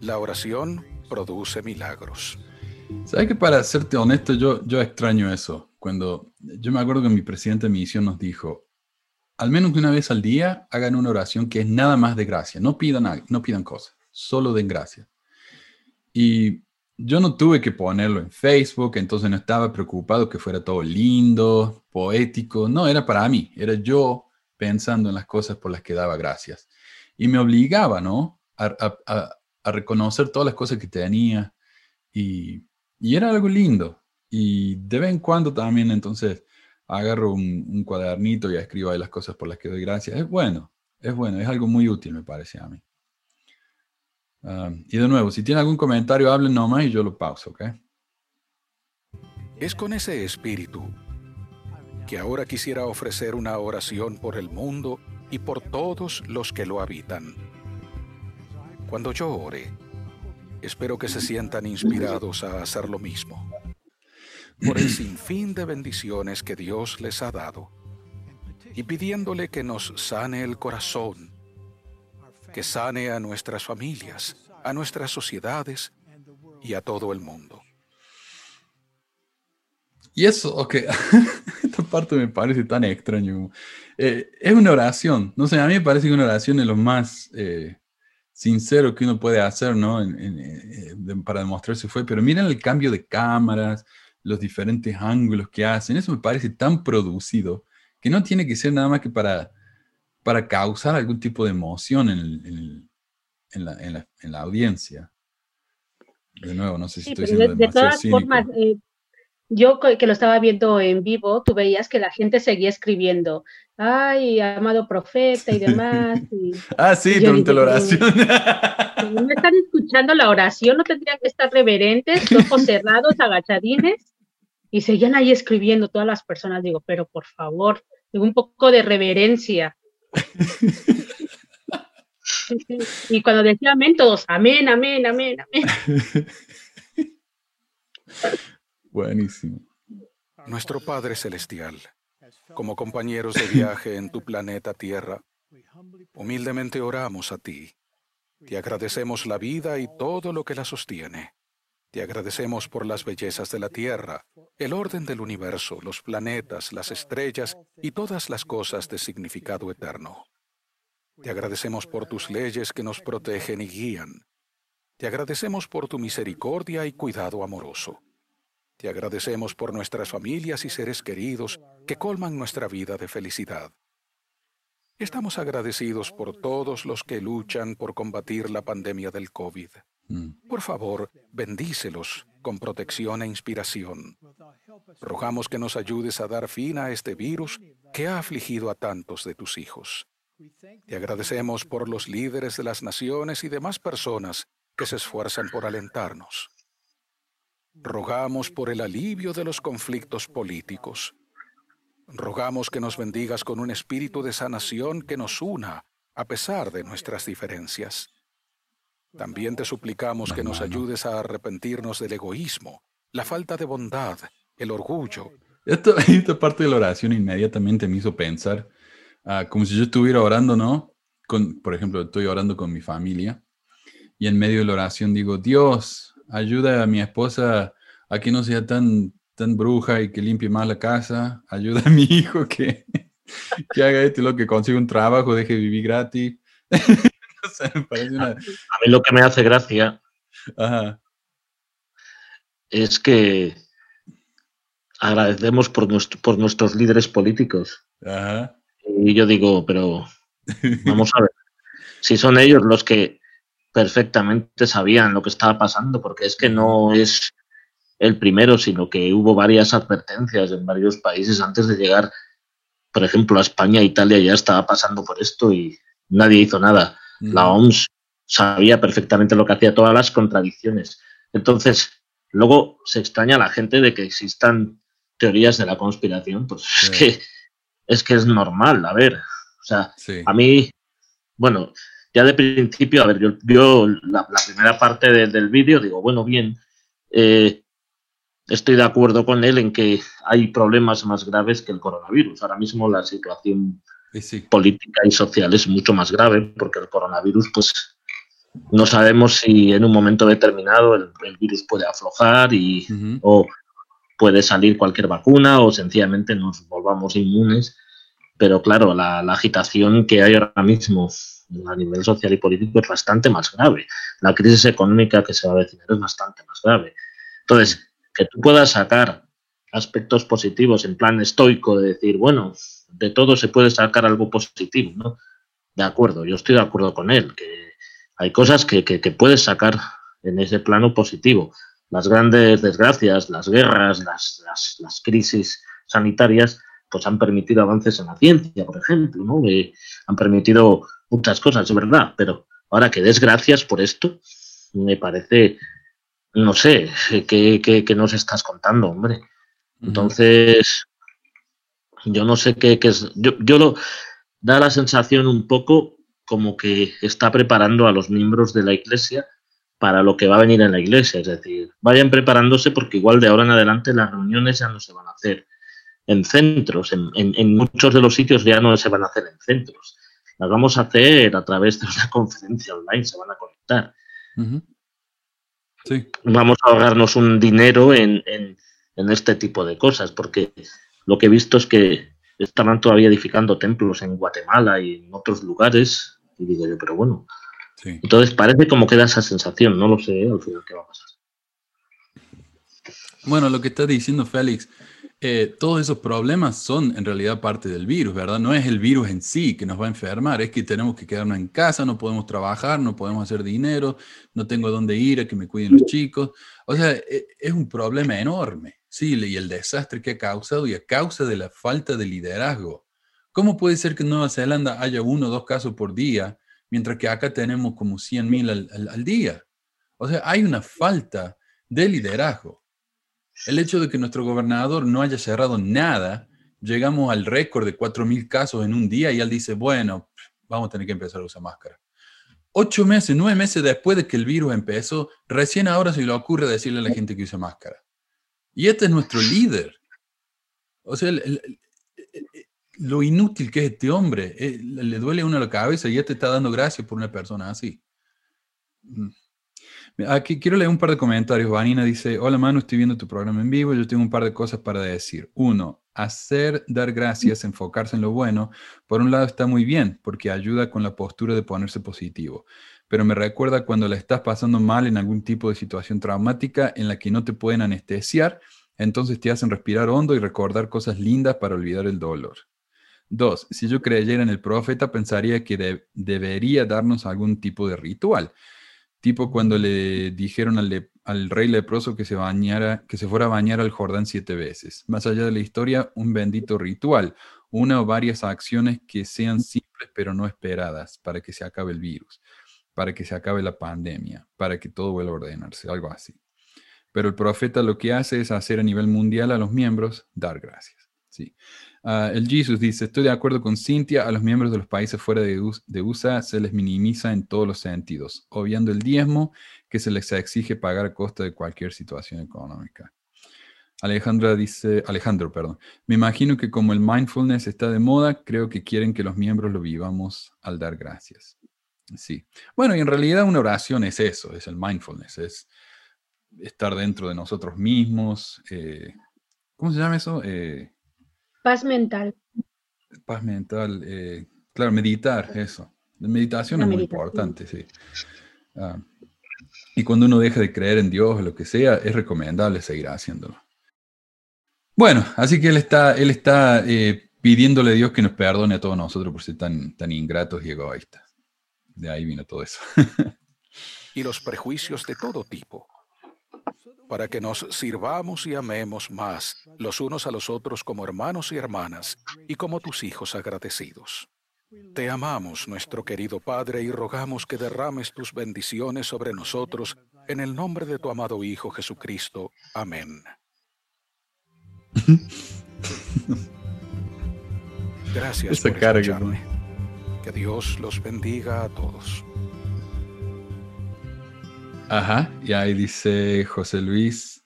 La oración produce milagros. ¿Sabes que para serte honesto, yo, yo extraño eso? Cuando yo me acuerdo que mi presidente de misión nos dijo, al menos una vez al día hagan una oración que es nada más de gracia. No pidan, no pidan cosas, solo den gracia. Y yo no tuve que ponerlo en Facebook, entonces no estaba preocupado que fuera todo lindo, poético. No, era para mí, era yo pensando en las cosas por las que daba gracias. Y me obligaba, ¿no? A, reconocer todas las cosas que tenía. Y, era algo lindo. Y de vez en cuando también, entonces, agarro un, cuadernito y escribo ahí las cosas por las que doy gracias. Es bueno, es bueno, es algo muy útil, me parece a mí. Ah, y de nuevo, si tiene algún comentario, hablen nomás y yo lo pauso, ¿ok? Es con ese espíritu que ahora quisiera ofrecer una oración por el mundo y por todos los que lo habitan. Cuando yo ore, espero que se sientan inspirados a hacer lo mismo por el sinfín de bendiciones que Dios les ha dado y pidiéndole que nos sane el corazón, que sane a nuestras familias, a nuestras sociedades y a todo el mundo. Y eso, ok, [LAUGHS] esta parte me parece tan extraño. Eh, es una oración, no sé, a mí me parece que una oración es lo más eh, sincero que uno puede hacer, ¿no? Eh, para demostrar si fue, pero miren el cambio de cámaras, los diferentes ángulos que hacen, eso me parece tan producido que no tiene que ser nada más que para, para causar algún tipo de emoción en, en, la, en la, audiencia. De nuevo, no sé si estoy diciendo de, de todas formas, yo que lo estaba viendo en vivo, tú veías que la gente seguía escribiendo, ay, amado profeta y [LAUGHS] demás. ah, sí, durante la oración. No están escuchando la oración, no tendrían que estar reverentes, ojos cerrados, [LAUGHS] agachadines, y seguían ahí escribiendo todas las personas. Digo, pero por favor, un poco de reverencia. Y cuando decía amén, todos, amén, amén, amén, amén. [LAUGHS] Buenísimo. Nuestro Padre Celestial, como compañeros de viaje en tu planeta Tierra, humildemente oramos a ti. Te agradecemos la vida y todo lo que la sostiene. Te agradecemos por las bellezas de la Tierra, el orden del universo, los planetas, las estrellas y todas las cosas de significado eterno. Te agradecemos por tus leyes que nos protegen y guían. Te agradecemos por tu misericordia y cuidado amoroso. Te agradecemos por nuestras familias y seres queridos que colman nuestra vida de felicidad. Estamos agradecidos por todos los que luchan por combatir la pandemia del COVID. Mm. Por favor, bendícelos con protección e inspiración. Rogamos que nos ayudes a dar fin a este virus que ha afligido a tantos de tus hijos. Te agradecemos por los líderes de las naciones y demás personas que se esfuerzan por alentarnos. Rogamos por el alivio de los conflictos políticos. Rogamos que nos bendigas con un espíritu de sanación que nos una a pesar de nuestras diferencias. También te suplicamos que nos ayudes a arrepentirnos del egoísmo, la falta de bondad, el orgullo. [LAUGHS] esta parte de la oración inmediatamente me hizo pensar, ah, como si yo estuviera orando, ¿no? Con, por ejemplo, estoy orando con mi familia y en medio de la oración digo, Dios, ayuda a mi esposa a que no sea tan, tan bruja y que limpie más la casa, [LAUGHS] ayuda a mi hijo que, que haga esto y lo que consiga un trabajo, deje de vivir gratis. [LAUGHS] A mí lo que me hace gracia es que agradecemos por, por nuestros líderes políticos. Y yo digo, pero vamos a ver, si son ellos los que perfectamente sabían lo que estaba pasando, porque es que no es el primero, sino que hubo varias advertencias en varios países antes de llegar, por ejemplo, a España, Italia ya estaba pasando por esto y nadie hizo nada. La OMS sabía perfectamente lo que hacía, todas las contradicciones. Entonces, luego se extraña la gente de que existan teorías de la conspiración, pues es que es que es normal, a ver, o sea, a mí, bueno, ya de principio, a ver, yo, yo la, primera parte del vídeo digo, bueno, bien, eh, estoy de acuerdo con él en que hay problemas más graves que el coronavirus. Ahora mismo la situación política y social es mucho más grave porque el coronavirus, pues no sabemos si en un momento determinado el, virus puede aflojar y, o puede salir cualquier vacuna o sencillamente nos volvamos inmunes. Pero claro, la, la agitación que hay ahora mismo a nivel social y político es bastante más grave. La crisis económica que se va a avecinar es bastante más grave. Entonces, que tú puedas sacar aspectos positivos en plan estoico de decir, bueno, de todo se puede sacar algo positivo, ¿no? De acuerdo, yo estoy de acuerdo con él, que hay cosas que, puedes sacar en ese plano positivo. Las grandes desgracias, las guerras, las, las, crisis sanitarias, pues han permitido avances en la ciencia, por ejemplo, ¿no? han permitido muchas cosas, es verdad, pero ahora que desgracias por esto, me parece, no sé, ¿qué, qué, nos estás contando, hombre? Entonces, yo no sé qué, es. Yo, yo lo da la sensación un poco como que está preparando a los miembros de la iglesia para lo que va a venir en la iglesia. Es decir, vayan preparándose porque igual de ahora en adelante las reuniones ya no se van a hacer en centros. En, en muchos de los sitios ya no se van a hacer en centros. Las vamos a hacer a través de una [LAUGHS] conferencia online, se van a conectar. Vamos a ahorrarnos un dinero en, este tipo de cosas, porque lo que he visto es que estaban todavía edificando templos en Guatemala y en otros lugares, y digo yo, pero bueno. Entonces parece como que da esa sensación, no lo sé ¿eh? al final qué va a pasar. Bueno, lo que está diciendo Félix, eh, todos esos problemas son en realidad parte del virus, ¿verdad? No es el virus en sí que nos va a enfermar, es que tenemos que quedarnos en casa, no podemos trabajar, no podemos hacer dinero, no tengo dónde ir a que me cuiden los chicos. O sea, e, es un problema enorme, sí, y el desastre que ha causado y a causa de la falta de liderazgo. ¿Cómo puede ser que en Nueva Zelanda haya uno o dos casos por día, mientras que acá tenemos como 100 mil al, al día? O sea, hay una falta de liderazgo. El hecho de que nuestro gobernador no haya cerrado nada, llegamos al récord de 4.000 casos en un día y él dice, bueno, vamos a tener que empezar a usar máscara. Ocho meses, nueve meses después de que el virus empezó, recién ahora se le ocurre decirle a la gente que use máscara. Y este es nuestro líder. O sea, lo inútil que es este hombre, eh, le duele a uno la cabeza y ya te está dando gracias por una persona así. Aquí quiero leer un par de comentarios. Vanina dice, hola Manu, estoy viendo tu programa en vivo. Yo tengo un par de cosas para decir. Uno, hacer, dar gracias, enfocarse en lo bueno, por un lado está muy bien, porque ayuda con la postura de ponerse positivo. Pero me recuerda cuando la estás pasando mal en algún tipo de situación traumática en la que no te pueden anestesiar, entonces te hacen respirar hondo y recordar cosas lindas para olvidar el dolor. Dos, si yo creyera en el profeta, pensaría que debería darnos algún tipo de ritual Tipo cuando le dijeron al, rey leproso que se bañara, que se fuera a bañar al Jordán siete veces. Más allá de la historia, un bendito ritual, una o varias acciones que sean simples pero no esperadas para que se acabe el virus, para que se acabe la pandemia, para que todo vuelva a ordenarse, algo así. Pero el profeta lo que hace es hacer a nivel mundial a los miembros dar gracias. Sí. Ah, el Jesus dice, estoy de acuerdo con Cintia, a los miembros de los países fuera de, USA se les minimiza en todos los sentidos, obviando el diezmo que se les exige pagar a costa de cualquier situación económica. Alejandra dice, Alejandro, perdón, me imagino que como el mindfulness está de moda, creo que quieren que los miembros lo vivamos al dar gracias. Sí. Bueno, y en realidad una oración es eso, es el mindfulness, es estar dentro de nosotros mismos. Eh, ¿Cómo se llama eso? Eh, Paz mental. Paz mental, eh, claro, meditar, eso. La meditación es muy importante, sí. Ah, y cuando uno deja de creer en Dios o lo que sea, es recomendable seguir haciéndolo. Bueno, así que él está, él está eh, pidiéndole a Dios que nos perdone a todos nosotros por ser tan, tan ingratos y egoístas. De ahí vino todo eso. [LAUGHS] y los prejuicios de todo tipo para que nos sirvamos y amemos más los unos a los otros como hermanos y hermanas y como tus hijos agradecidos. Te amamos, nuestro querido Padre, y rogamos que derrames tus bendiciones sobre nosotros en el nombre de tu amado Hijo Jesucristo. Amén. Gracias por escucharme. Que Dios los bendiga a todos. Ajá, y ahí dice José Luis,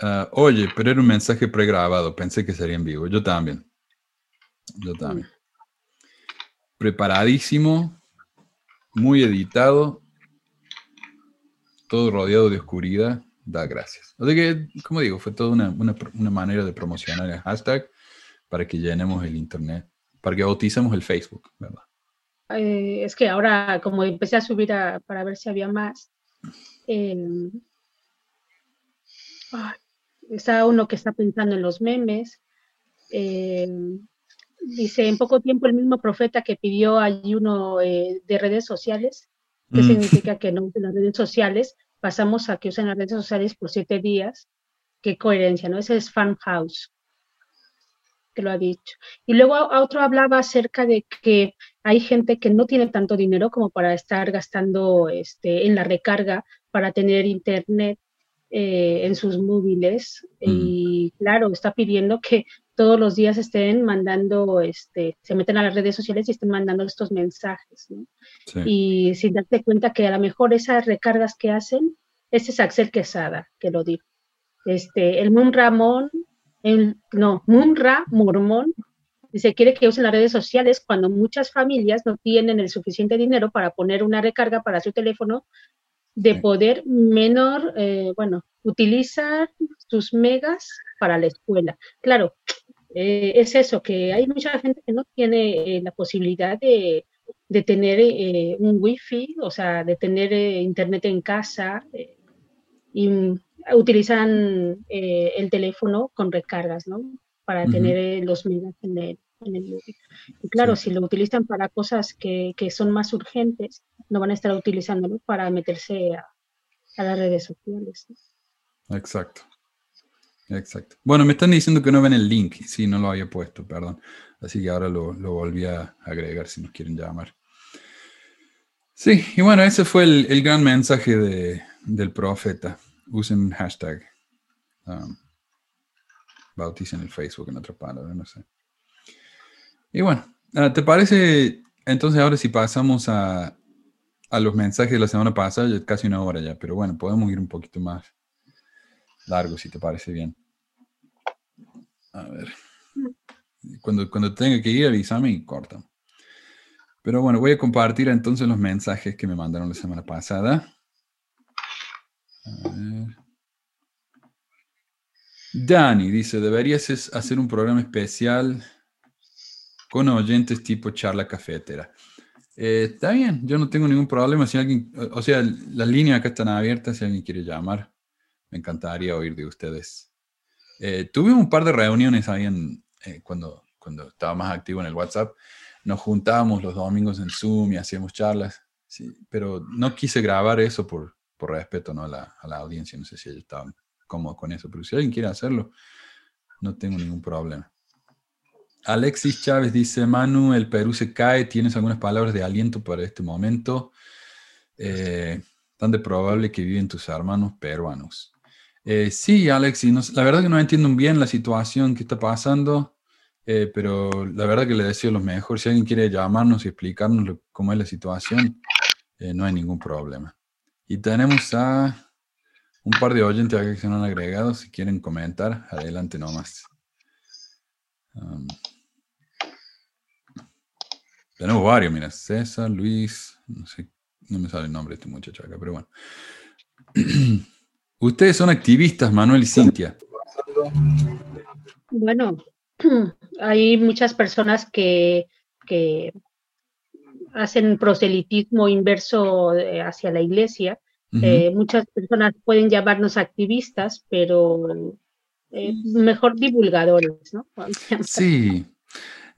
ah, oye, pero era un mensaje pregrabado, pensé que sería en vivo, yo también. Yo también. Preparadísimo, muy editado, todo rodeado de oscuridad, da gracias. O sea que, como digo, fue toda una, manera de promocionar el hashtag para que llenemos el internet, para que bauticemos el Facebook, ¿verdad? Eh, es que ahora, como empecé a subir para ver si había más, eh, está uno que está pensando en los memes. Em, dice, en poco tiempo el mismo profeta que pidió ayuno eh, de redes sociales, que mm. significa que no usen las redes sociales, pasamos a que usen las redes sociales por siete días. Qué coherencia, ¿no? Ese es Farmhouse, que lo ha dicho. Y luego otro hablaba acerca de que hay gente que no tiene tanto dinero como para estar gastando este, en la recarga para tener internet eh, en sus móviles. Mm. Y claro, está pidiendo que todos los días estén mandando, este, se meten a las redes sociales y estén mandando estos mensajes. Y sin darte cuenta que a lo mejor esas recargas que hacen, ese es Axel Quesada, que lo dijo. Este, el Moon Ramón, el, no, Munra Mormón Dice, quiere que usen las redes sociales cuando muchas familias no tienen el suficiente dinero para poner una recarga para su teléfono de poder menor, eh, bueno, utilizar sus megas para la escuela. Claro, eh, es eso, que hay mucha gente que no tiene la posibilidad de, de tener un wifi, o sea, de tener internet en casa y utilizan el teléfono con recargas, ¿no? Para tener los megas en el, y claro, si lo utilizan para cosas que, que, son más urgentes, no van a estar utilizándolo para meterse a, a las redes sociales. Exacto. Exacto. Bueno, me están diciendo que no ven el link. Sí, no lo había puesto, perdón. Así que ahora lo, lo volví a agregar si nos quieren llamar. Sí, y bueno, ese fue el, el gran mensaje de, del profeta. Usen hashtag. Um, bauticen el Facebook en otra palabra, no sé. Y bueno, ah, ¿te parece entonces ahora si pasamos a, los mensajes de la semana pasada? Ya casi una hora ya, pero bueno, podemos ir un poquito más largo si te parece bien. A ver. Cuando, cuando tenga que ir, avísame y corta. Pero bueno, voy a compartir entonces los mensajes que me mandaron la semana pasada. A ver. Dani dice, deberías hacer un programa especial con oyentes tipo charla cafetera. Eh, está bien, yo no tengo ningún problema. Si alguien, o sea, las líneas acá están abiertas, si alguien quiere llamar, me encantaría oír de ustedes. Eh, tuve un par de reuniones ahí en, eh, cuando, cuando estaba más activo en el WhatsApp. Nos juntábamos los domingos en Zoom y hacíamos charlas, pero no quise grabar eso por, por respeto ¿no? a, la, a la audiencia. No sé si ellos estaban cómodos con eso, pero si alguien quiere hacerlo, no tengo ningún problema. Alexis Chávez dice, Manu, el Perú se cae, ¿tienes algunas palabras de aliento para este momento? Eh, tan de probable que viven tus hermanos peruanos. Eh, sí, Alexis, la verdad que no entiendo bien la situación que está pasando, eh, pero la verdad que le deseo lo mejor. Si alguien quiere llamarnos y explicarnos cómo es la situación, no hay ningún problema. Y tenemos a un par de oyentes que se han agregado. Si quieren comentar, adelante nomás. Um, tenemos varios, mira, César, Luis, no sé, no me sale el nombre de este muchacho acá, pero bueno. [CLEARS THROAT] Ustedes son activistas, Manuel y Cintia. Bueno, [CLEARS THROAT] hay muchas personas que, hacen proselitismo inverso eh, hacia la iglesia. Eh, muchas personas pueden llamarnos activistas, pero eh, mejor divulgadores, ¿no? [LAUGHS] Sí.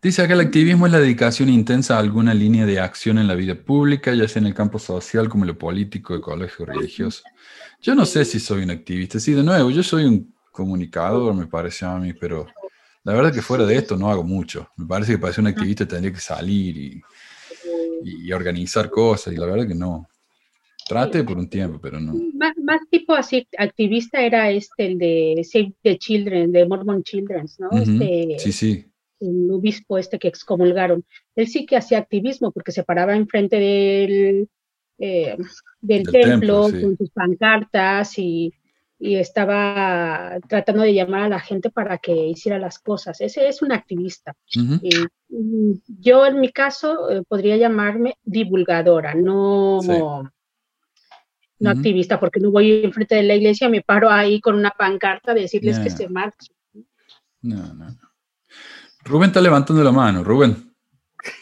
Dice acá el activismo es la dedicación intensa a alguna línea de acción en la vida pública, ya sea en el campo social como lo político, ecológico, religioso. Yo no sé si soy un activista. Sí, de nuevo, yo soy un comunicador, me parece a mí, pero la verdad que fuera de esto no hago mucho. Me parece que para ser un activista tendría que salir y, y organizar cosas, y la verdad que no. Trate por un tiempo, pero no. Más, tipo así, activista era este, el de Save the Children, de Mormon Children, ¿no? este, sí, sí. El obispo este que excomulgaron. Él sí que hacía activismo porque se paraba enfrente del, eh, del, templo, con sus pancartas y, y, estaba tratando de llamar a la gente para que hiciera las cosas. Ese es un activista. y, yo en mi caso eh, podría llamarme divulgadora, no no activista, porque no voy enfrente de la iglesia, me paro ahí con una pancarta a decirles que se marchen. No, no, no. Rubén está levantando la mano, Rubén.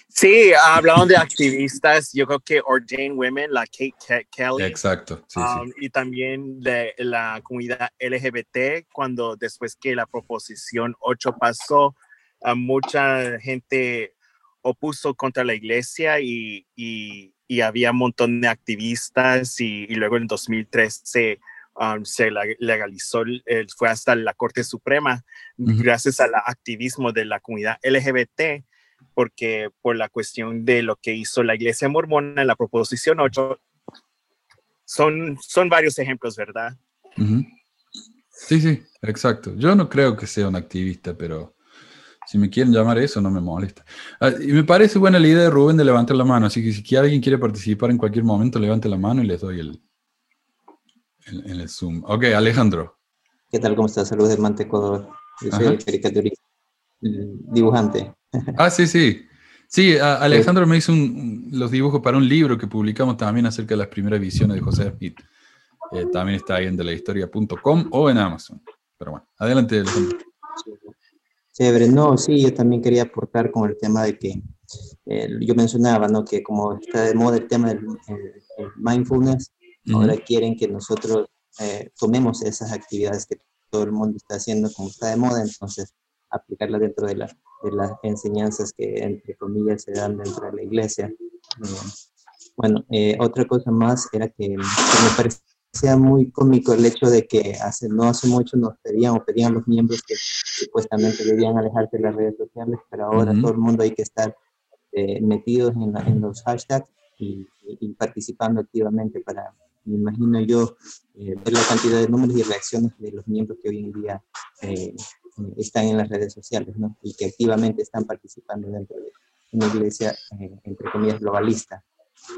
Sí, hablaron de activistas, yo creo que Ordained Women, la Kate Kelly. Exacto. Um, y también de la comunidad LGBT, cuando después que la proposición 8 pasó, a mucha gente opuso contra la iglesia y, y y había un montón de activistas y, luego en 2013 um, se legalizó, fue hasta la Corte Suprema gracias al activismo de la comunidad LGBT, porque por la cuestión de lo que hizo la Iglesia Mormona en la Proposición 8, son, son varios ejemplos, ¿verdad? Sí, sí, exacto. Yo no creo que sea un activista, pero si me quieren llamar eso, no me molesta. Ah, y me parece buena la idea de Rubén de levantar la mano, así que si alguien quiere participar en cualquier momento, levante la mano y les doy el, el, Zoom. Ok, Alejandro. ¿Qué tal? ¿Cómo estás? Saludos de Manteco. Yo soy el caricaturista, dibujante. [LAUGHS] Ah, sí, sí. Sí, Alejandro me hizo los dibujos para un libro que publicamos también acerca de las primeras visiones de José Smith. Eh, también está ahí en delahistoria.com o en Amazon. Pero bueno, adelante, Alejandro. Chévere, no, sí, yo también quería aportar con el tema de que eh, yo mencionaba, ¿no? Que como está de moda el tema del mindfulness, ahora quieren que nosotros eh, tomemos esas actividades que todo el mundo está haciendo como está de moda, entonces aplicarlas dentro de, de las enseñanzas que, entre comillas, se dan dentro de la iglesia. Eh, bueno, otra cosa más era que, me parecía muy cómico el hecho de que hace, no hace mucho nos pedían o pedían los miembros que supuestamente debían alejarse de las redes sociales, pero ahora todo el mundo hay que estar eh, metidos en, en, los hashtags y, participando activamente para, me imagino yo, eh, ver la cantidad de números y reacciones de los miembros que hoy en día eh, están en las redes sociales ¿no? y que activamente están participando dentro de una iglesia, entre comillas, globalista.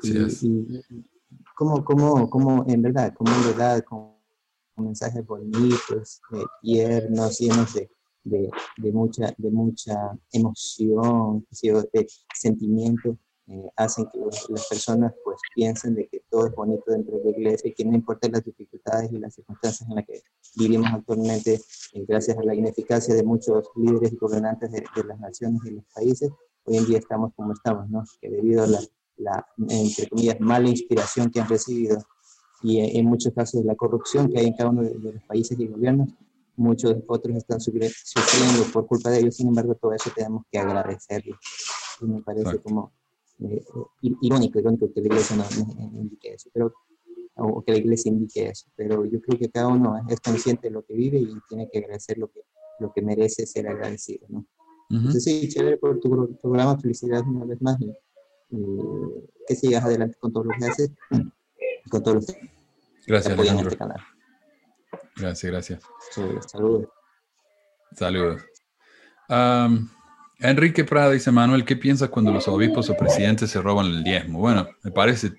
y, cómo, cómo, cómo, en verdad, cómo en verdad, con mensajes bonitos, tiernos, llenos de, de, de, mucha, de mucha emoción, de sentimiento, eh, hacen que las personas pues piensen de que todo es bonito dentro de la iglesia y que no importa las dificultades y las circunstancias en las que vivimos actualmente, eh, gracias a la ineficacia de muchos líderes y gobernantes de, las naciones y los países, hoy en día estamos como estamos, ¿no? Que debido a la, la entre comillas, mala inspiración que han recibido y eh, en muchos casos de la corrupción que hay en cada uno de los países y gobiernos, muchos otros están sufriendo por culpa de ellos, sin embargo, todo eso tenemos que agradecerlo. Y me parece como eh, eh, irónico, irónico que la iglesia no, indique eso, pero, o que la iglesia indique eso, pero yo creo que cada uno es consciente de lo que vive y tiene que agradecer lo que, lo que merece ser agradecido, ¿no? Entonces, sí, chévere por tu programa, felicidades una vez más y, que sigas adelante con todo lo que haces y con todos los que Gracias, apoyan este canal. Gracias, gracias. saludos. Saludos. Enrique Prada dice, Manuel, ¿qué piensas cuando los obispos o presidentes se roban el diezmo? Bueno, me parece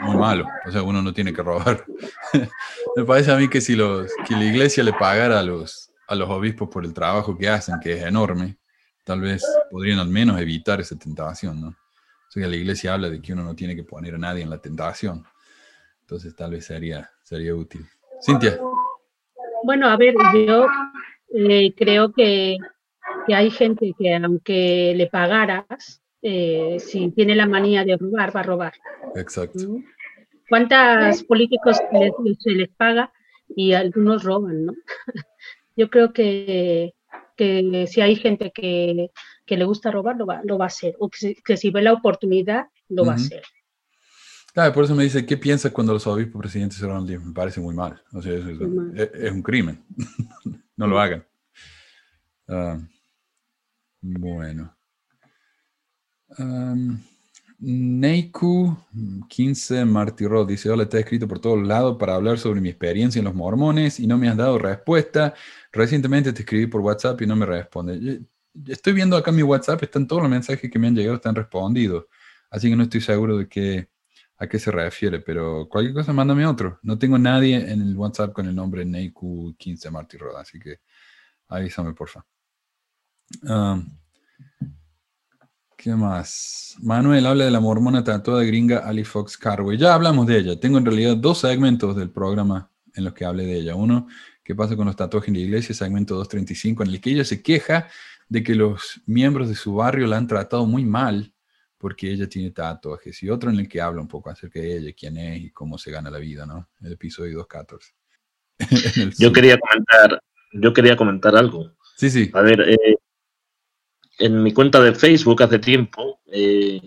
muy malo. O sea, uno no tiene que robar. [LAUGHS] me parece a mí que si los, que la iglesia le pagara a los, a los obispos por el trabajo que hacen, que es enorme, tal vez podrían al menos evitar esa tentación, ¿no? O sea, que la iglesia habla de que uno no tiene que poner a nadie en la tentación. Entonces tal vez sería, sería útil. Cintia. Bueno, a ver, yo eh, creo que, hay gente que aunque le pagaras, eh, si tiene la manía de robar, va a robar. Exacto. ¿Cuántos políticos se les paga y algunos roban, no? [LAUGHS] Yo creo que, si hay gente que, le gusta robar, lo va, lo va a hacer. O que si, ve la oportunidad, lo va a hacer. Claro, por eso me dice, ¿qué piensa cuando los obispos presidentes se roban Me parece muy mal. O sea, es, un crimen. [LAUGHS] no lo hagan. Ah, bueno. Um, Neiku 15 Martirro dice, hola, he escrito por todos lados para hablar sobre mi experiencia en los mormones y no me has dado respuesta. Recientemente te escribí por WhatsApp y no me responde. Estoy viendo acá mi WhatsApp, están todos los mensajes que me han llegado, están respondidos. Así que no estoy seguro de que a qué se refiere, pero cualquier cosa mándame otro. No tengo nadie en el WhatsApp con el nombre Neiku15 Marty Roda, así que avísame, porfa. Um, ¿Qué más? Manuel habla de la mormona tatuada gringa Ali Fox Carway. Ya hablamos de ella. Tengo en realidad dos segmentos del programa en los que hablé de ella. Uno, ¿qué pasa con los tatuajes en la iglesia? Segmento 235, en el que ella se queja de que los miembros de su barrio la han tratado muy mal porque ella tiene tatuajes, y otro en el que habla un poco acerca de ella, quién es y cómo se gana la vida, ¿no? El episodio 214. [LAUGHS] yo quería comentar, yo quería comentar algo. Sí, sí. A ver, eh, en mi cuenta de Facebook hace tiempo eh,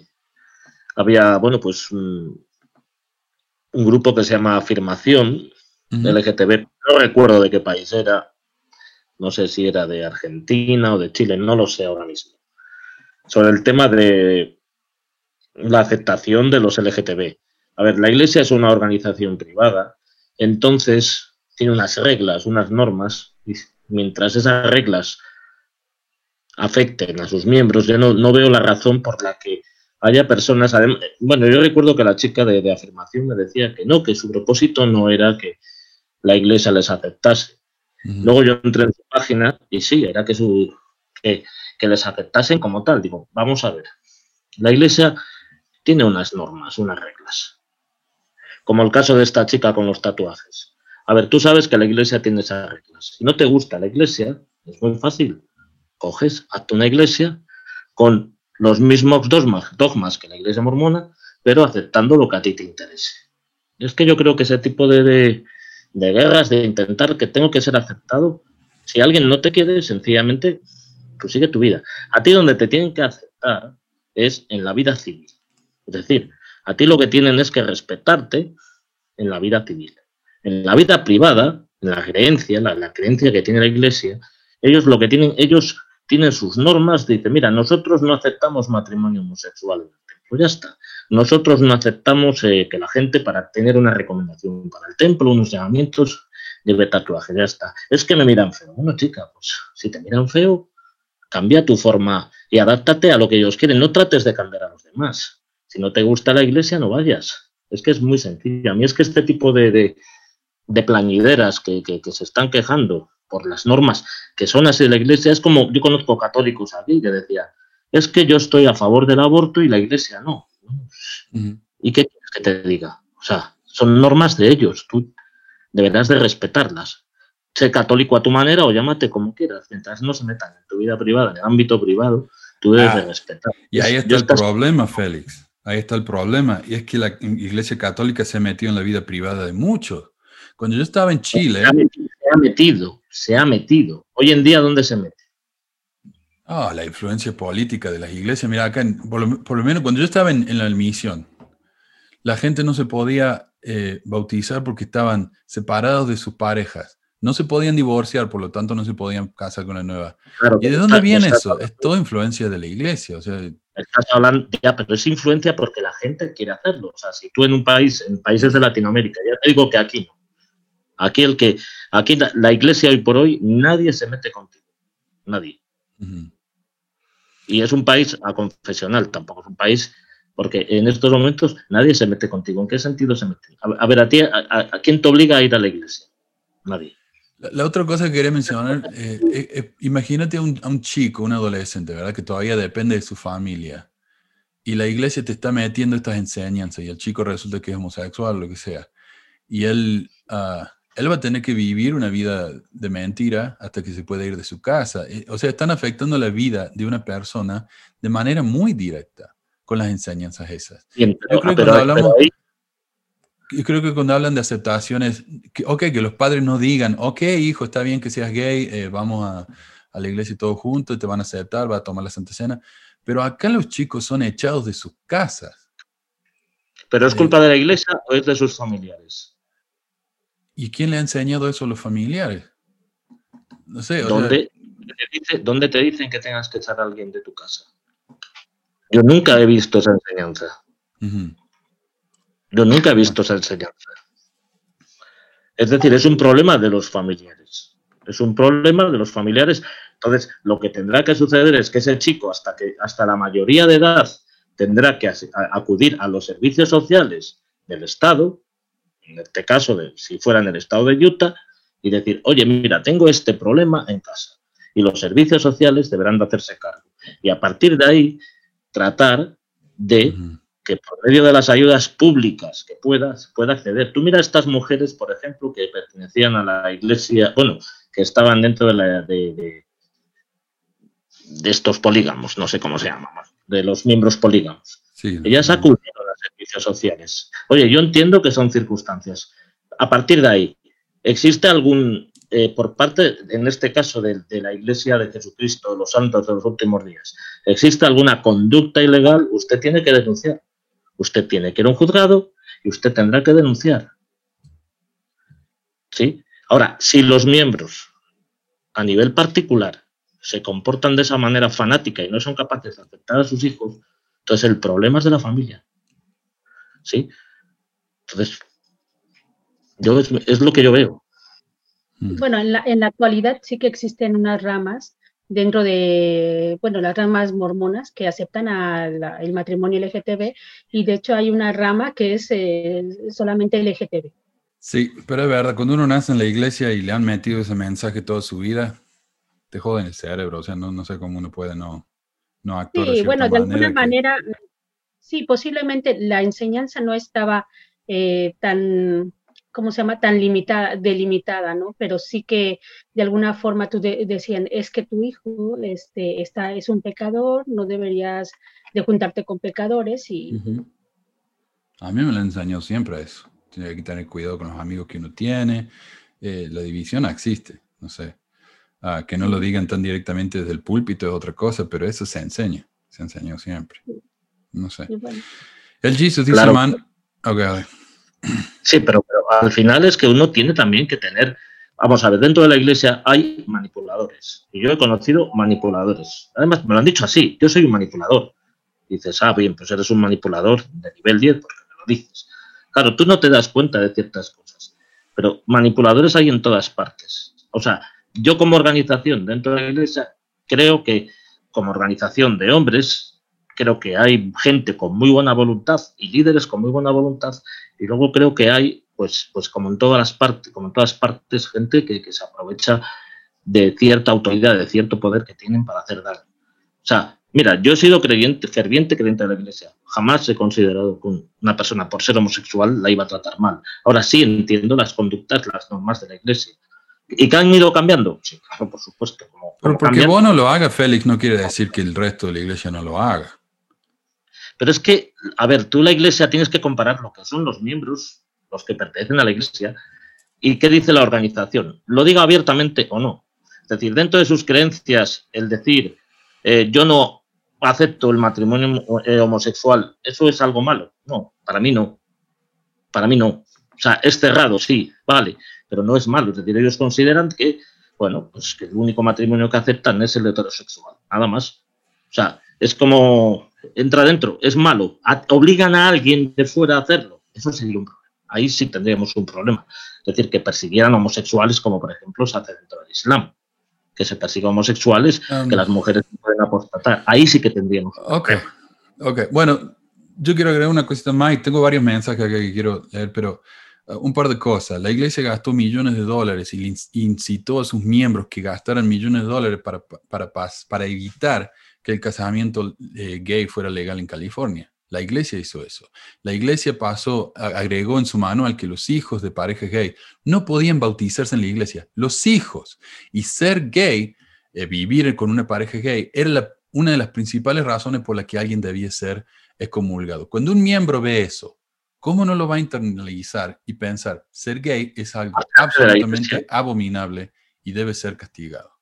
había, bueno, pues un, grupo que se llama Afirmación LGTB. No recuerdo de qué país era. No sé si era de Argentina o de Chile, no lo sé ahora mismo. Sobre el tema de la aceptación de los LGTB. A ver, la Iglesia es una organización privada, entonces tiene unas reglas, unas normas, y mientras esas reglas afecten a sus miembros, yo no, veo la razón por la que haya personas, bueno, yo recuerdo que la chica de, afirmación me decía que no, que su propósito no era que la iglesia les aceptase. Luego yo entré en su página y sí, era que, su, que les aceptasen como tal. Digo, vamos a ver, La iglesia tiene unas normas, unas reglas. Como el caso de esta chica con los tatuajes. A ver, tú sabes que la iglesia tiene esas reglas. Si no te gusta la iglesia, es muy fácil. Coges, hazte una iglesia con los mismos dogmas, que la iglesia mormona, pero aceptando lo que a ti te interese. Es que yo creo que ese tipo de, de, de guerras, de intentar que tengo que ser aceptado, si alguien no te quiere, sencillamente, tú sigue tu vida. A ti donde te tienen que aceptar es en la vida civil. Es decir, a ti lo que tienen es que respetarte en la vida civil. En la vida privada, en la creencia, la, creencia que tiene la iglesia, ellos lo que tienen, ellos tienen sus normas, dicen, mira, nosotros no aceptamos matrimonio homosexual Pues ya está. Nosotros no aceptamos eh, que la gente para tener una recomendación para el templo, unos llamamientos, lleve tatuaje, ya está. Es que me miran feo. Bueno, chica, pues si te miran feo, cambia tu forma y adáptate a lo que ellos quieren. No trates de cambiar a los demás. Si no te gusta la iglesia, no vayas. Es que es muy sencillo. A mí es que este tipo de, de, plañideras que, se están quejando por las normas que son así de la iglesia, es como yo conozco católicos aquí que decían, es que yo estoy a favor del aborto y la iglesia no. ¿Y qué quieres que te diga? O sea, son normas de ellos, tú deberás de respetarlas. Sé católico a tu manera o llámate como quieras, mientras no se metan en tu vida privada, en el ámbito privado, tú debes de ah, respetar. Y ahí está el problema, Félix. Ahí está el problema. Y es que la Iglesia Católica se ha metido en la vida privada de muchos. Cuando yo estaba en Chile. Se ha metido, se ha metido. Hoy en día, ¿dónde se mete? Ah, la influencia política de las iglesias. Mira, acá, por, lo, menos cuando yo estaba en, la misión, la gente no se podía eh, bautizar porque estaban separados de sus parejas. No se podían divorciar, por lo tanto no se podían casar con la nueva. ¿Y de dónde viene eso? Es toda influencia de la iglesia. O sea, Estás hablando, ya, pero es influencia porque la gente quiere hacerlo. O sea, si tú en un país, en países de Latinoamérica, ya te digo que aquí no. Aquí el que, aquí la, iglesia hoy por hoy, nadie se mete contigo. Nadie. Y es un país aconfesional, tampoco es un país, porque en estos momentos nadie se mete contigo. ¿En qué sentido se mete? A, ver, a ti, a, quién te obliga a ir a la iglesia? Nadie. La, otra cosa que quería mencionar, eh, eh, eh, imagínate a un, chico, un adolescente, ¿verdad? Que todavía depende de su familia. Y la iglesia te está metiendo estas enseñanzas y el chico resulta que es homosexual, lo que sea. Y él, ah, él va a tener que vivir una vida de mentira hasta que se pueda ir de su casa. O sea, están afectando la vida de una persona de manera muy directa con las enseñanzas esas. Yo creo que hablamos yo creo que cuando hablan de aceptaciones, que, ok, que los padres no digan, ok, hijo, está bien que seas gay, eh, vamos a, a, la iglesia todos juntos, te van a aceptar, va a tomar la Santa Cena, pero acá los chicos son echados de sus casas. ¿Pero es culpa de la iglesia o es de sus familiares? ¿Y quién le ha enseñado eso a los familiares? No sé. ¿Dónde, te dice, ¿Dónde te dicen que tengas que echar a alguien de tu casa? Yo nunca he visto esa enseñanza. Yo nunca he visto esa enseñanza. Es decir, es un problema de los familiares. Es un problema de los familiares. Entonces, lo que tendrá que suceder es que ese chico, hasta, que, hasta la mayoría de edad, tendrá que acudir a los servicios sociales del Estado, en este caso, de, si fuera en el Estado de Utah, y decir, oye, mira, tengo este problema en casa. Y los servicios sociales deberán de hacerse cargo. Y a partir de ahí, tratar de que por medio de las ayudas públicas que puedas, pueda acceder. Tú mira a estas mujeres, por ejemplo, que pertenecían a la iglesia, bueno, que estaban dentro de, la, de, de, estos polígamos, no sé cómo se llaman, de los miembros polígamos. Ellas acudieron servicios sociales. Oye, yo entiendo que son circunstancias. A partir de ahí, ¿existe algún, eh, por parte, en este caso, de, de, la Iglesia de Jesucristo, los santos de los últimos días, ¿existe alguna conducta ilegal? Usted tiene que denunciar. Usted tiene que ir a un juzgado y usted tendrá que denunciar. ¿Sí? Ahora, si los miembros a nivel particular se comportan de esa manera fanática y no son capaces de aceptar a sus hijos, entonces el problema es de la familia. ¿Sí? Entonces, yo es, lo que yo veo. Bueno, en la, en la actualidad sí que existen unas ramas dentro de, bueno, las ramas mormonas que aceptan el matrimonio LGTB y de hecho hay una rama que es eh, solamente LGTB. Sí, pero es verdad, cuando uno nace en la iglesia y le han metido ese mensaje toda su vida, te joden el cerebro, o sea, no, no sé cómo uno puede no, no actuar Sí, bueno, de alguna manera, sí, posiblemente la enseñanza no estaba eh, tan, ¿cómo se llama?, tan limitada, delimitada, ¿no? Pero sí que de alguna forma tú decían, es que tu hijo este, está, es un pecador, no deberías de juntarte con pecadores y... A mí me lo enseñó siempre eso. Tiene que tener cuidado con los amigos que uno tiene. Eh, la división existe, no sé. Ah, que no lo digan tan directamente desde el púlpito es otra cosa, pero eso se enseña. Se enseñó siempre. No sé. El Jesus dice, man... Okay. Sí, pero, al final es que uno tiene también que tener, vamos a ver, dentro de la iglesia hay manipuladores. Y yo he conocido manipuladores. Además, me lo han dicho así, yo soy un manipulador. dices, ah, bien, pues eres un manipulador de nivel 10 porque me lo dices. Claro, tú no te das cuenta de ciertas cosas, pero manipuladores hay en todas partes. O sea, yo como organización dentro de la iglesia creo que como organización de hombres creo que hay gente con muy buena voluntad y líderes con muy buena voluntad y luego creo que hay pues pues como en todas las partes como en todas partes gente que, se aprovecha de cierta autoridad de cierto poder que tienen para hacer daño o sea mira yo he sido creyente ferviente creyente de la iglesia jamás he considerado que una persona por ser homosexual la iba a tratar mal ahora sí entiendo las conductas las normas de la iglesia ¿Y que han ido cambiando? Sí, claro, por supuesto. Pero porque vos no lo hagas, Félix, no quiere decir que el resto de la iglesia no lo haga. Pero es que, a ver, tú la iglesia tienes que comparar lo que son los miembros, los que pertenecen a la iglesia, y qué dice la organización. Lo diga abiertamente o no. Es decir, dentro de sus creencias, el decir, eh, yo no acepto el matrimonio eh, homosexual, ¿eso es algo malo? No, para mí no. Para mí no. O sea, es cerrado, sí, vale, pero no es malo. Es decir, ellos consideran que, bueno, pues que el único matrimonio que aceptan es el heterosexual, nada más. O sea, es como entra dentro, es malo, obligan a alguien de fuera a hacerlo, eso sería un problema. Ahí sí tendríamos un problema. Es decir, que persiguieran homosexuales como por ejemplo se hace dentro del Islam. Que se persiga homosexuales, um, que las mujeres pueden apostatar. Ahí sí que tendríamos. Ok, ok. Bueno, yo quiero agregar una cosita más y tengo varios mensajes que quiero leer, pero uh, un par de cosas. La iglesia gastó millones de dólares y incitó a sus miembros que gastaran millones de dólares para, para, para evitar que el casamiento eh, gay fuera legal en California. La iglesia hizo eso. La iglesia pasó, agregó en su manual que los hijos de parejas gay no podían bautizarse en la iglesia. Los hijos. Y ser gay, eh, vivir con una pareja gay, era una de las principales razones por las que alguien debía ser excomulgado. Cuando un miembro ve eso, ¿cómo no lo va a internalizar y pensar, ser gay es algo absolutamente abominable y debe ser castigado?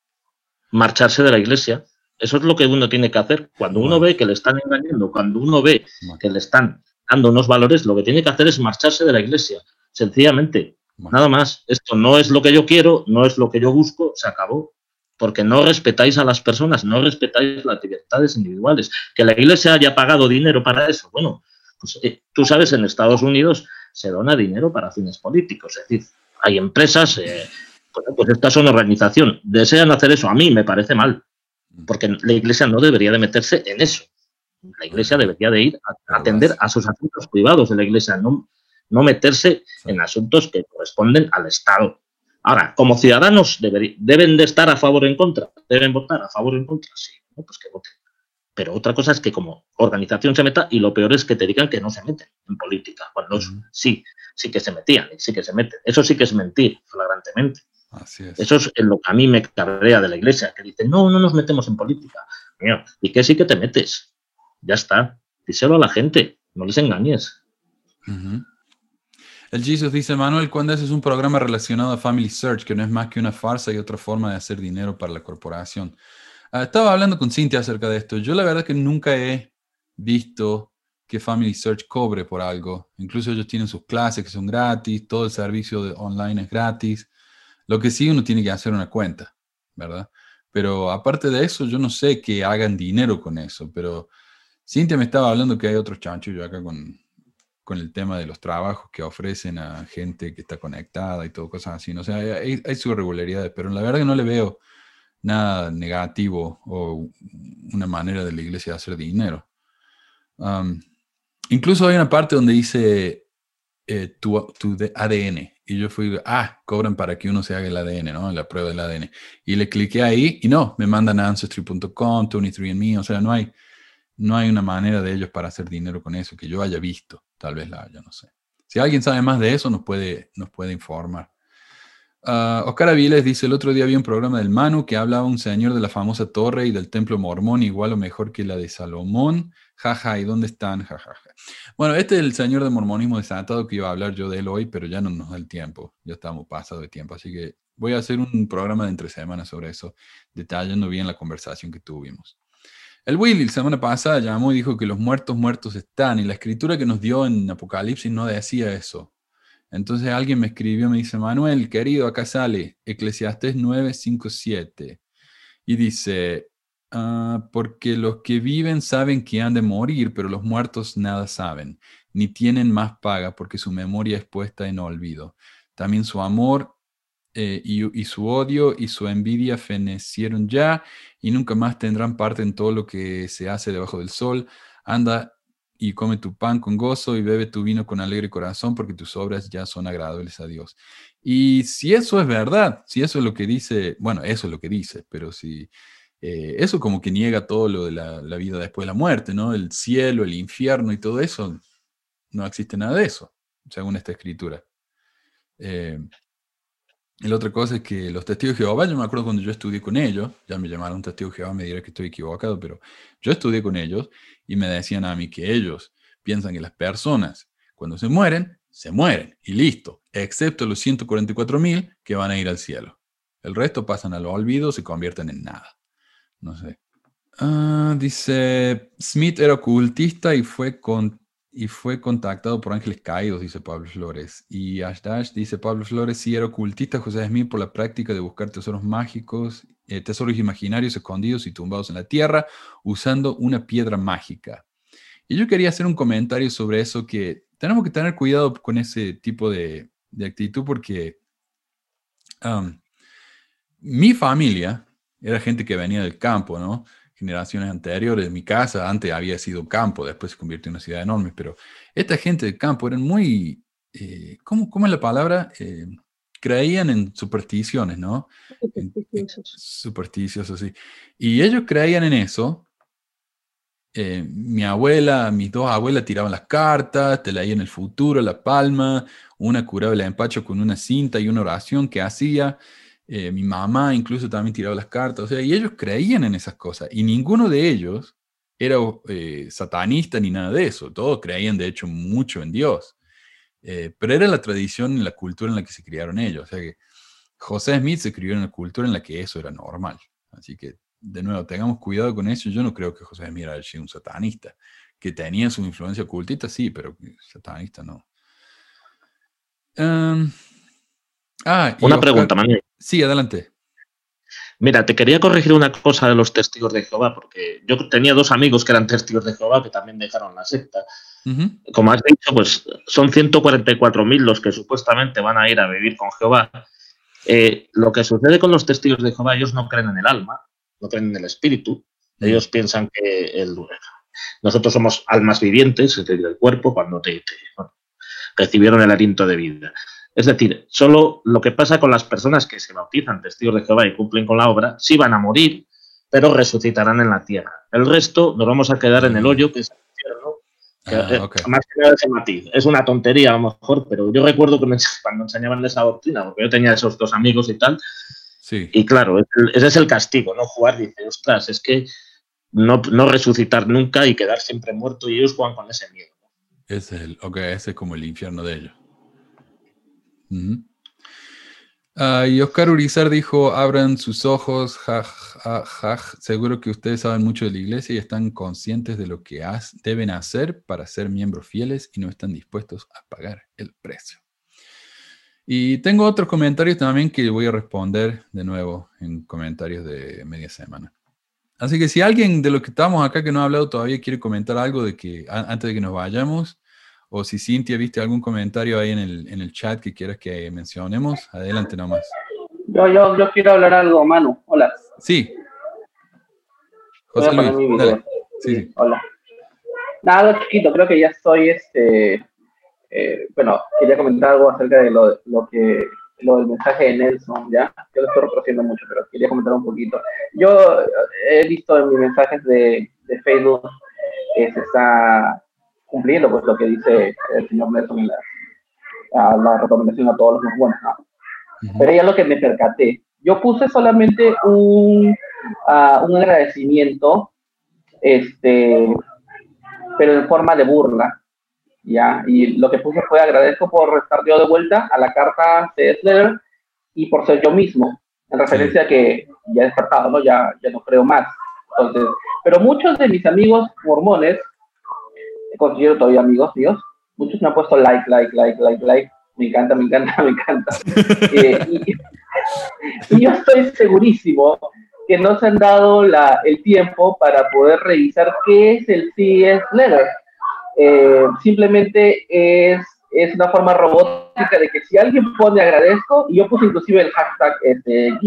Marcharse de la iglesia. Eso es lo que uno tiene que hacer. Cuando uno ve que le están engañando, cuando uno ve que le están dando unos valores, lo que tiene que hacer es marcharse de la iglesia. Sencillamente. Nada más. Esto no es lo que yo quiero, no es lo que yo busco, se acabó. Porque no respetáis a las personas, no respetáis las libertades individuales. Que la iglesia haya pagado dinero para eso. Bueno, pues eh, tú sabes, en Estados Unidos se dona dinero para fines políticos. Es decir, hay empresas, eh, pues estas son organización, desean hacer eso. A mí me parece mal porque la iglesia no debería de meterse en eso. La iglesia debería de ir a atender a sus asuntos privados de la iglesia, no, no meterse en asuntos que corresponden al Estado. Ahora, como ciudadanos deben de estar a favor o en contra, deben votar a favor o en contra, sí, pues que voten. Pero otra cosa es que como organización se meta y lo peor es que te digan que no se meten en política, cuando sí, sí que se metían, sí que se meten. Eso sí que es mentir flagrantemente. Eso es lo que a mí me cabrea de la iglesia, que dice, no, no nos metemos en política. ¿Y que sí que te metes? Ya está. Díselo a la gente, no les engañes. El Jesus dice, Manuel, cuando es un programa relacionado a Family Search, que no es más que una farsa y otra forma de hacer dinero para la corporación. Ah, estaba hablando con Cintia acerca de esto. Yo la verdad que nunca he visto que Family Search cobre por algo. Incluso ellos tienen sus clases que son gratis, todo el servicio de online es gratis. Lo que sí uno tiene que hacer una cuenta, ¿verdad? Pero aparte de eso, yo no sé que hagan dinero con eso, pero Cintia me estaba hablando que hay otros chanchos yo acá con, con el tema de los trabajos que ofrecen a gente que está conectada y todo, cosas así. O sea, hay, hay sus irregularidades, pero la verdad que no le veo nada negativo o una manera de la iglesia de hacer dinero. incluso hay una parte donde dice eh, tu, tu ADN y yo fui, ah, cobran para que uno se haga el ADN, ¿no? La prueba del ADN. Y le cliqué ahí y no, me mandan a Ancestry.com, 23andMe, o sea, no hay, no hay una manera de ellos para hacer dinero con eso que yo haya visto. Tal vez la haya, no sé. Si alguien sabe más de eso, nos puede, nos puede informar. Uh, Oscar Aviles dice, el otro día había un programa del Manu que hablaba un señor de la famosa torre y del templo mormón, igual o mejor que la de Salomón. Jaja, ¿y dónde están? Jajaja. Bueno, este es el señor de mormonismo desatado que iba a hablar yo de él hoy, pero ya no nos da el tiempo, ya estamos pasados de tiempo, así que voy a hacer un programa de entre semanas sobre eso, detallando bien la conversación que tuvimos. El Willy la semana pasada llamó y dijo que los muertos muertos están, y la escritura que nos dio en Apocalipsis no decía eso. Entonces alguien me escribió, me dice, Manuel, querido, acá sale Eclesiastés 9:57. Y dice, ah, porque los que viven saben que han de morir, pero los muertos nada saben, ni tienen más paga, porque su memoria es puesta en olvido. También su amor eh, y, y, su odio y su envidia fenecieron ya, y nunca más tendrán parte en todo lo que se hace debajo del sol. Anda y come tu pan con gozo y bebe tu vino con alegre corazón, porque tus obras ya son agradables a Dios. Y si eso es verdad, si eso es lo que dice, bueno, eso es lo que dice, pero si eh, eso como que niega todo lo de la, vida después de la muerte, ¿no? El cielo, el infierno y todo eso, no existe nada de eso, según esta escritura. Eh, la otra cosa es que los testigos de Jehová, yo me acuerdo cuando yo estudié con ellos, ya me llamaron testigos de Jehová, me dirá que estoy equivocado, pero yo estudié con ellos y me decían a mí que ellos piensan que las personas cuando se mueren, se mueren y listo, excepto los 144 mil que van a ir al cielo. El resto pasan a los olvido, se convierten en nada. No sé. Ah, dice, Smith era ocultista y fue con y fue contactado por ángeles caídos, dice Pablo Flores. Y Ashdash dice, Pablo Flores sí era ocultista José Smith por la práctica de buscar tesoros mágicos, eh, tesoros imaginarios escondidos y tumbados en la tierra usando una piedra mágica. Y yo quería hacer un comentario sobre eso, que tenemos que tener cuidado con ese tipo de, actitud porque um, mi familia era gente que venía del campo, ¿no? generaciones anteriores, mi casa antes había sido campo, después se convirtió en una ciudad enorme, pero esta gente de campo eran muy, eh, ¿cómo, ¿cómo, es la palabra? Eh, creían en supersticiones, ¿no? Supersticiosos. Supersticiosos, sí. Y ellos creían en eso. Eh, mi abuela, mis dos abuelas tiraban las cartas, te leían el futuro, la palma, una curaba el empacho con una cinta y una oración que hacía. Eh, mi mamá incluso también tiraba las cartas, o sea, y ellos creían en esas cosas, y ninguno de ellos era eh, satanista ni nada de eso, todos creían de hecho mucho en Dios, eh, pero era la tradición y la cultura en la que se criaron ellos, o sea que José Smith se crió en una cultura en la que eso era normal, así que de nuevo, tengamos cuidado con eso, yo no creo que José Smith haya sido un satanista, que tenía su influencia ocultista, sí, pero satanista no. Em, ah, Una pregunta, Manuel. Sí, adelante. Mira, te quería corregir una cosa de los testigos de Jehová, porque yo tenía dos amigos que eran testigos de Jehová que también dejaron la secta. Como has dicho, pues son 144.000 los que supuestamente van a ir a vivir con Jehová. Eh, lo que sucede con los testigos de Jehová, ellos no creen en el alma, no creen en el espíritu. Ellos piensan que el, nosotros somos almas vivientes, es decir, el cuerpo, cuando te, recibieron el aliento de vida. Es decir, solo lo que pasa con las personas que se bautizan testigos de Jehová y cumplen con la obra, sí van a morir, pero resucitarán en la tierra. El resto nos vamos a quedar en el hoyo, que es el infierno. Que, ah, eh, Más que nada ese matiz. Es una tontería a lo mejor, pero yo recuerdo que cuando enseñaban esa doctrina, porque yo tenía esos dos amigos y tal, sí. y claro, ese es el castigo, ¿no? Jugar, dice, ostras, es que no, no resucitar nunca y quedar siempre muerto, y ellos juegan con ese miedo. Es el, ok, ese es como el infierno de ellos. Ah, y Oscar Urizar dijo, abran sus ojos, seguro que ustedes saben mucho de la iglesia y están conscientes de lo que deben hacer para ser miembros fieles y no están dispuestos a pagar el precio. Y tengo otros comentarios también que voy a responder de nuevo en comentarios de media semana. Así que si alguien de los que estamos acá que no ha hablado todavía quiere comentar algo de que antes de que nos vayamos, o si Cintia viste algún comentario ahí en el, en el chat que quieras que mencionemos, adelante nomás. Yo, yo, yo quiero hablar algo, Manu. Hola. Sí. José Luis, Sí, Hola. Nada, chiquito, creo que ya estoy este, eh, bueno, quería comentar algo acerca de lo, lo que lo del mensaje de Nelson, ¿ya? Yo lo estoy reproduciendo mucho, pero quería comentar un poquito. Yo he visto en mis mensajes de, de Facebook que se está cumpliendo pues lo que dice el señor Nelson en la, la recomendación a todos los buenos, ¿no? Pero ya lo que me percaté, yo puse solamente un, uh, un agradecimiento, este, pero en forma de burla, ¿ya? Y lo que puse fue agradezco por estar yo de vuelta a la carta de Slater y por ser yo mismo, en referencia a que ya he despertado, ¿no? Ya, ya no creo más. Entonces, pero muchos de mis amigos mormones, considero todavía amigos míos, muchos me han puesto like, like, like, like, like, me encanta, me encanta, [LAUGHS] me encanta. eh, y, yo estoy segurísimo que no se han dado la, el tiempo para poder revisar qué es el CS Letter. Eh, simplemente es, es una forma robótica de que si alguien pone agradezco, y yo puse inclusive el hashtag este,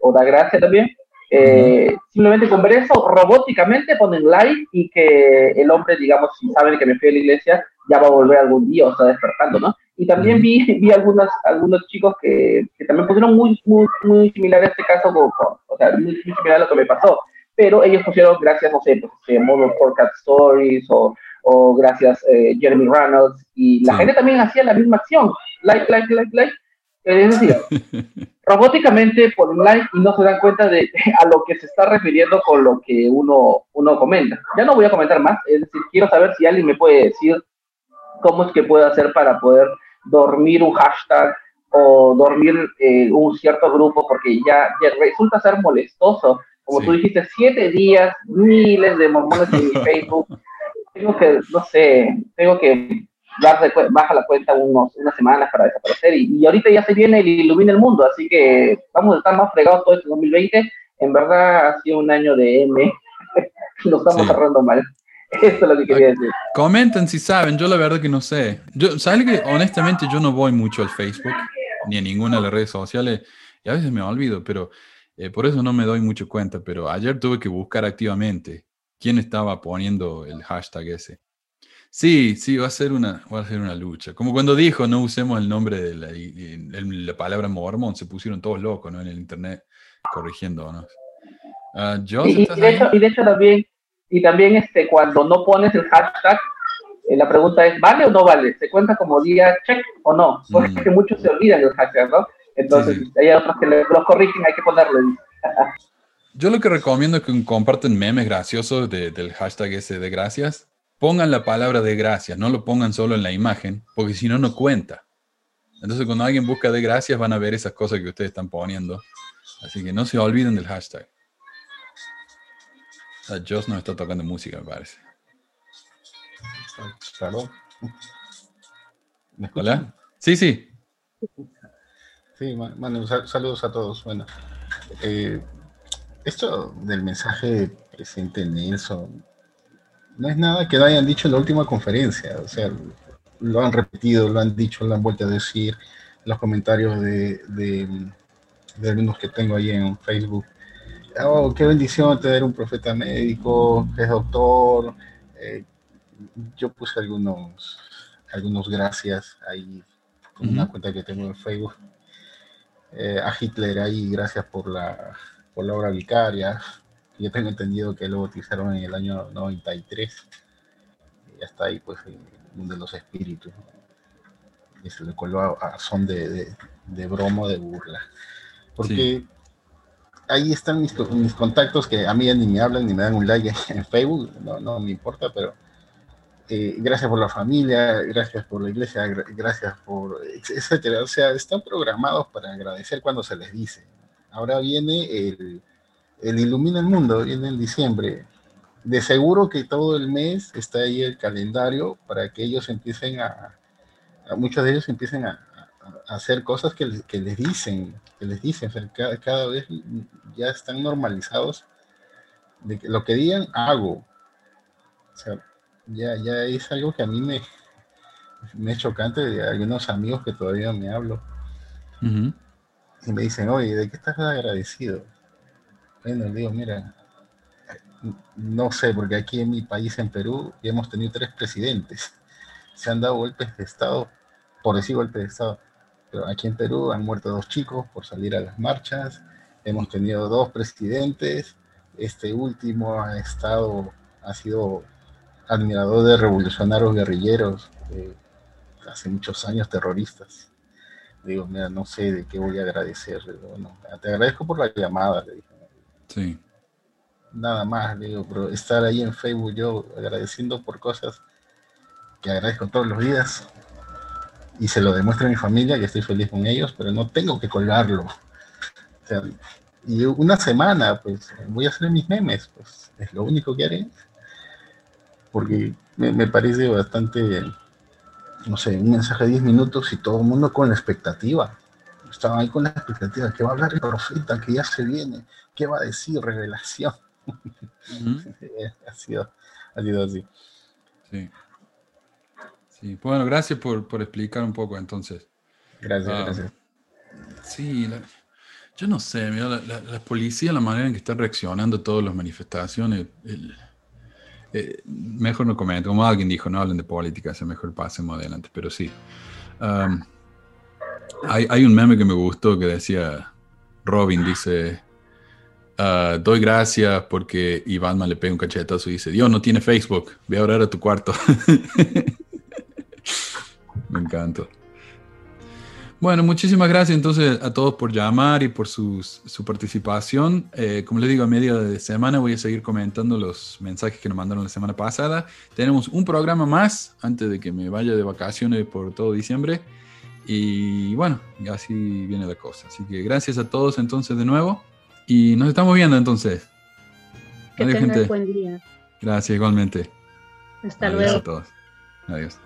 o da gracia también, eh, simplemente con ver eso, robóticamente ponen like y que el hombre, digamos, si saben que me fui a la iglesia, ya va a volver algún día o está despertando, ¿no? Y también vi, vi algunos, algunos chicos que, que también pusieron muy, muy, muy similar a este caso, con, o sea, muy, muy, similar a lo que me pasó, pero ellos pusieron gracias, no sé, pues, eh, Model Forecast Stories o, o gracias eh, Jeremy Reynolds, y la sí. gente también hacía la misma acción, like, like, like, like, es decir, [LAUGHS] robóticamente ponen like y no se dan cuenta de [LAUGHS] a lo que se está refiriendo con lo que uno, uno comenta. Ya no voy a comentar más, es decir, quiero saber si alguien me puede decir cómo es que puedo hacer para poder dormir un hashtag o dormir eh, un cierto grupo, porque ya, ya resulta ser molestoso. Como sí. tú dijiste, siete días, miles de mormones en mi [LAUGHS] Facebook. Tengo que, no sé, tengo que baja la cuenta unos, unas semanas para desaparecer. Y, y, ahorita ya se viene el Ilumina el Mundo, así que vamos a estar más fregados todo este 2020. En verdad ha sido un año de M. [LAUGHS] Lo estamos sí. cerrando mal. [LAUGHS] Esto es lo que quería decir. Comenten si saben, yo la verdad que no sé. Yo, ¿Saben que honestamente yo no voy mucho al Facebook ni a ninguna de las redes sociales y a veces me olvido, pero eh, por eso no me doy mucho cuenta. Pero ayer tuve que buscar activamente quién estaba poniendo el hashtag ese. Sí, sí, va a ser una, va a ser una lucha. Como cuando dijo no usemos el nombre de la, la palabra mormón, se pusieron todos locos ¿no? en el internet corrigiéndonos. Uh, y, y, de hecho, y de hecho también y también este, cuando no pones el hashtag, eh, la pregunta es, ¿vale o no vale? ¿Se cuenta como día check o no? Porque mm. muchos se olvidan del hashtag, ¿no? Entonces, sí, sí. hay otros que los corrigen, hay que ponerlo. Yo lo que recomiendo es que comparten memes graciosos de, del hashtag ese de gracias. Pongan la palabra de gracias, no lo pongan solo en la imagen, porque si no, no cuenta. Entonces, cuando alguien busca de gracias, van a ver esas cosas que ustedes están poniendo. Así que no se olviden del hashtag. A Joss nos está tocando música, me parece. Claro. ¿Me ¿Hola? Sí, sí. Sí, Manu, saludos a todos. Bueno, eh, esto del mensaje presente Nelson no es nada que no hayan dicho en la última conferencia. O sea, lo han repetido, lo han dicho, lo han vuelto a decir. Los comentarios de, de, de algunos que tengo ahí en Facebook oh, qué bendición tener un profeta médico, que es doctor. Eh, yo puse algunos, algunos gracias ahí, con uh -huh. una cuenta que tengo en Facebook. Eh, a Hitler ahí, gracias por la, por la obra vicaria. Yo tengo entendido que lo bautizaron en el año 93. Y hasta ahí, pues, uno de los espíritus. Y se le coló a, a son de, de, de broma, de burla. Porque sí ahí están mis, mis, contactos que a mí ni me hablan ni me dan un like [LAUGHS] en Facebook, no, no me importa, pero eh, gracias por la familia, gracias por la iglesia, gracias por, etcétera. O sea, están programados para agradecer cuando se les dice. Ahora viene el, el Ilumina el Mundo, viene en diciembre. De seguro que todo el mes está ahí el calendario para que ellos empiecen a, a muchos de ellos empiecen a, hacer cosas que, les, que les dicen, que les dicen, o sea, cada, cada, vez ya están normalizados de que lo que digan, hago. O sea, ya, ya es algo que a mí me, me es chocante de algunos amigos que todavía me hablo. Uh -huh. Y me dicen, oye, ¿de qué estás agradecido? Bueno, digo, mira, no sé, porque aquí en mi país, en Perú, hemos tenido tres presidentes. [LAUGHS] se han dado golpes de Estado, por decir golpes de Estado. Pero aquí en Perú han muerto dos chicos por salir a las marchas, hemos tenido dos presidentes, este último ha estado, ha sido admirador de revolucionarios guerrilleros, hace muchos años terroristas. Digo, mira, no sé de qué voy a agradecer. te agradezco por la llamada, le dije. Sí. Nada más, digo, pero estar ahí en Facebook yo agradeciendo por cosas que agradezco todos los días y se lo demuestra a mi familia que estoy feliz con ellos, pero no tengo que colgarlo. O sea, y una semana, pues voy a hacer mis memes, pues es lo único que haré. Porque me, me parece bastante no sé, un mensaje de 10 minutos y todo el mundo con la expectativa. Estaban ahí con la expectativa, que va a hablar el profeta, que ya se viene, qué va a decir, revelación. [LAUGHS] ha, sido, ha sido así. Sí. Sí, bueno, gracias por, por explicar un poco entonces. Gracias, ah, gracias. Sí, yo no sé, mira, la, la, policía, la manera en que está reaccionando a todas las manifestaciones, el, eh, mejor no comento, como alguien dijo, no hablen de política, es mejor pasemos adelante, pero sí. Hay, hay, un meme que me gustó que decía, Robin dice, ah, doy gracias porque Iván le pega un cachetazo y dice, Dios no tiene Facebook, voy a orar a tu cuarto. [LAUGHS] me encanta. Bueno, muchísimas gracias entonces a todos por llamar y por su, participación. Eh, como les digo, a media de semana voy a seguir comentando los mensajes que nos mandaron la semana pasada. Tenemos un programa más antes de que me vaya de vacaciones por todo diciembre. Y bueno, así viene la cosa. Así que gracias a todos entonces de nuevo. Y nos estamos viendo entonces. Que Adiós, gente. buen día. Gracias igualmente. Hasta luego. a todos. Adiós.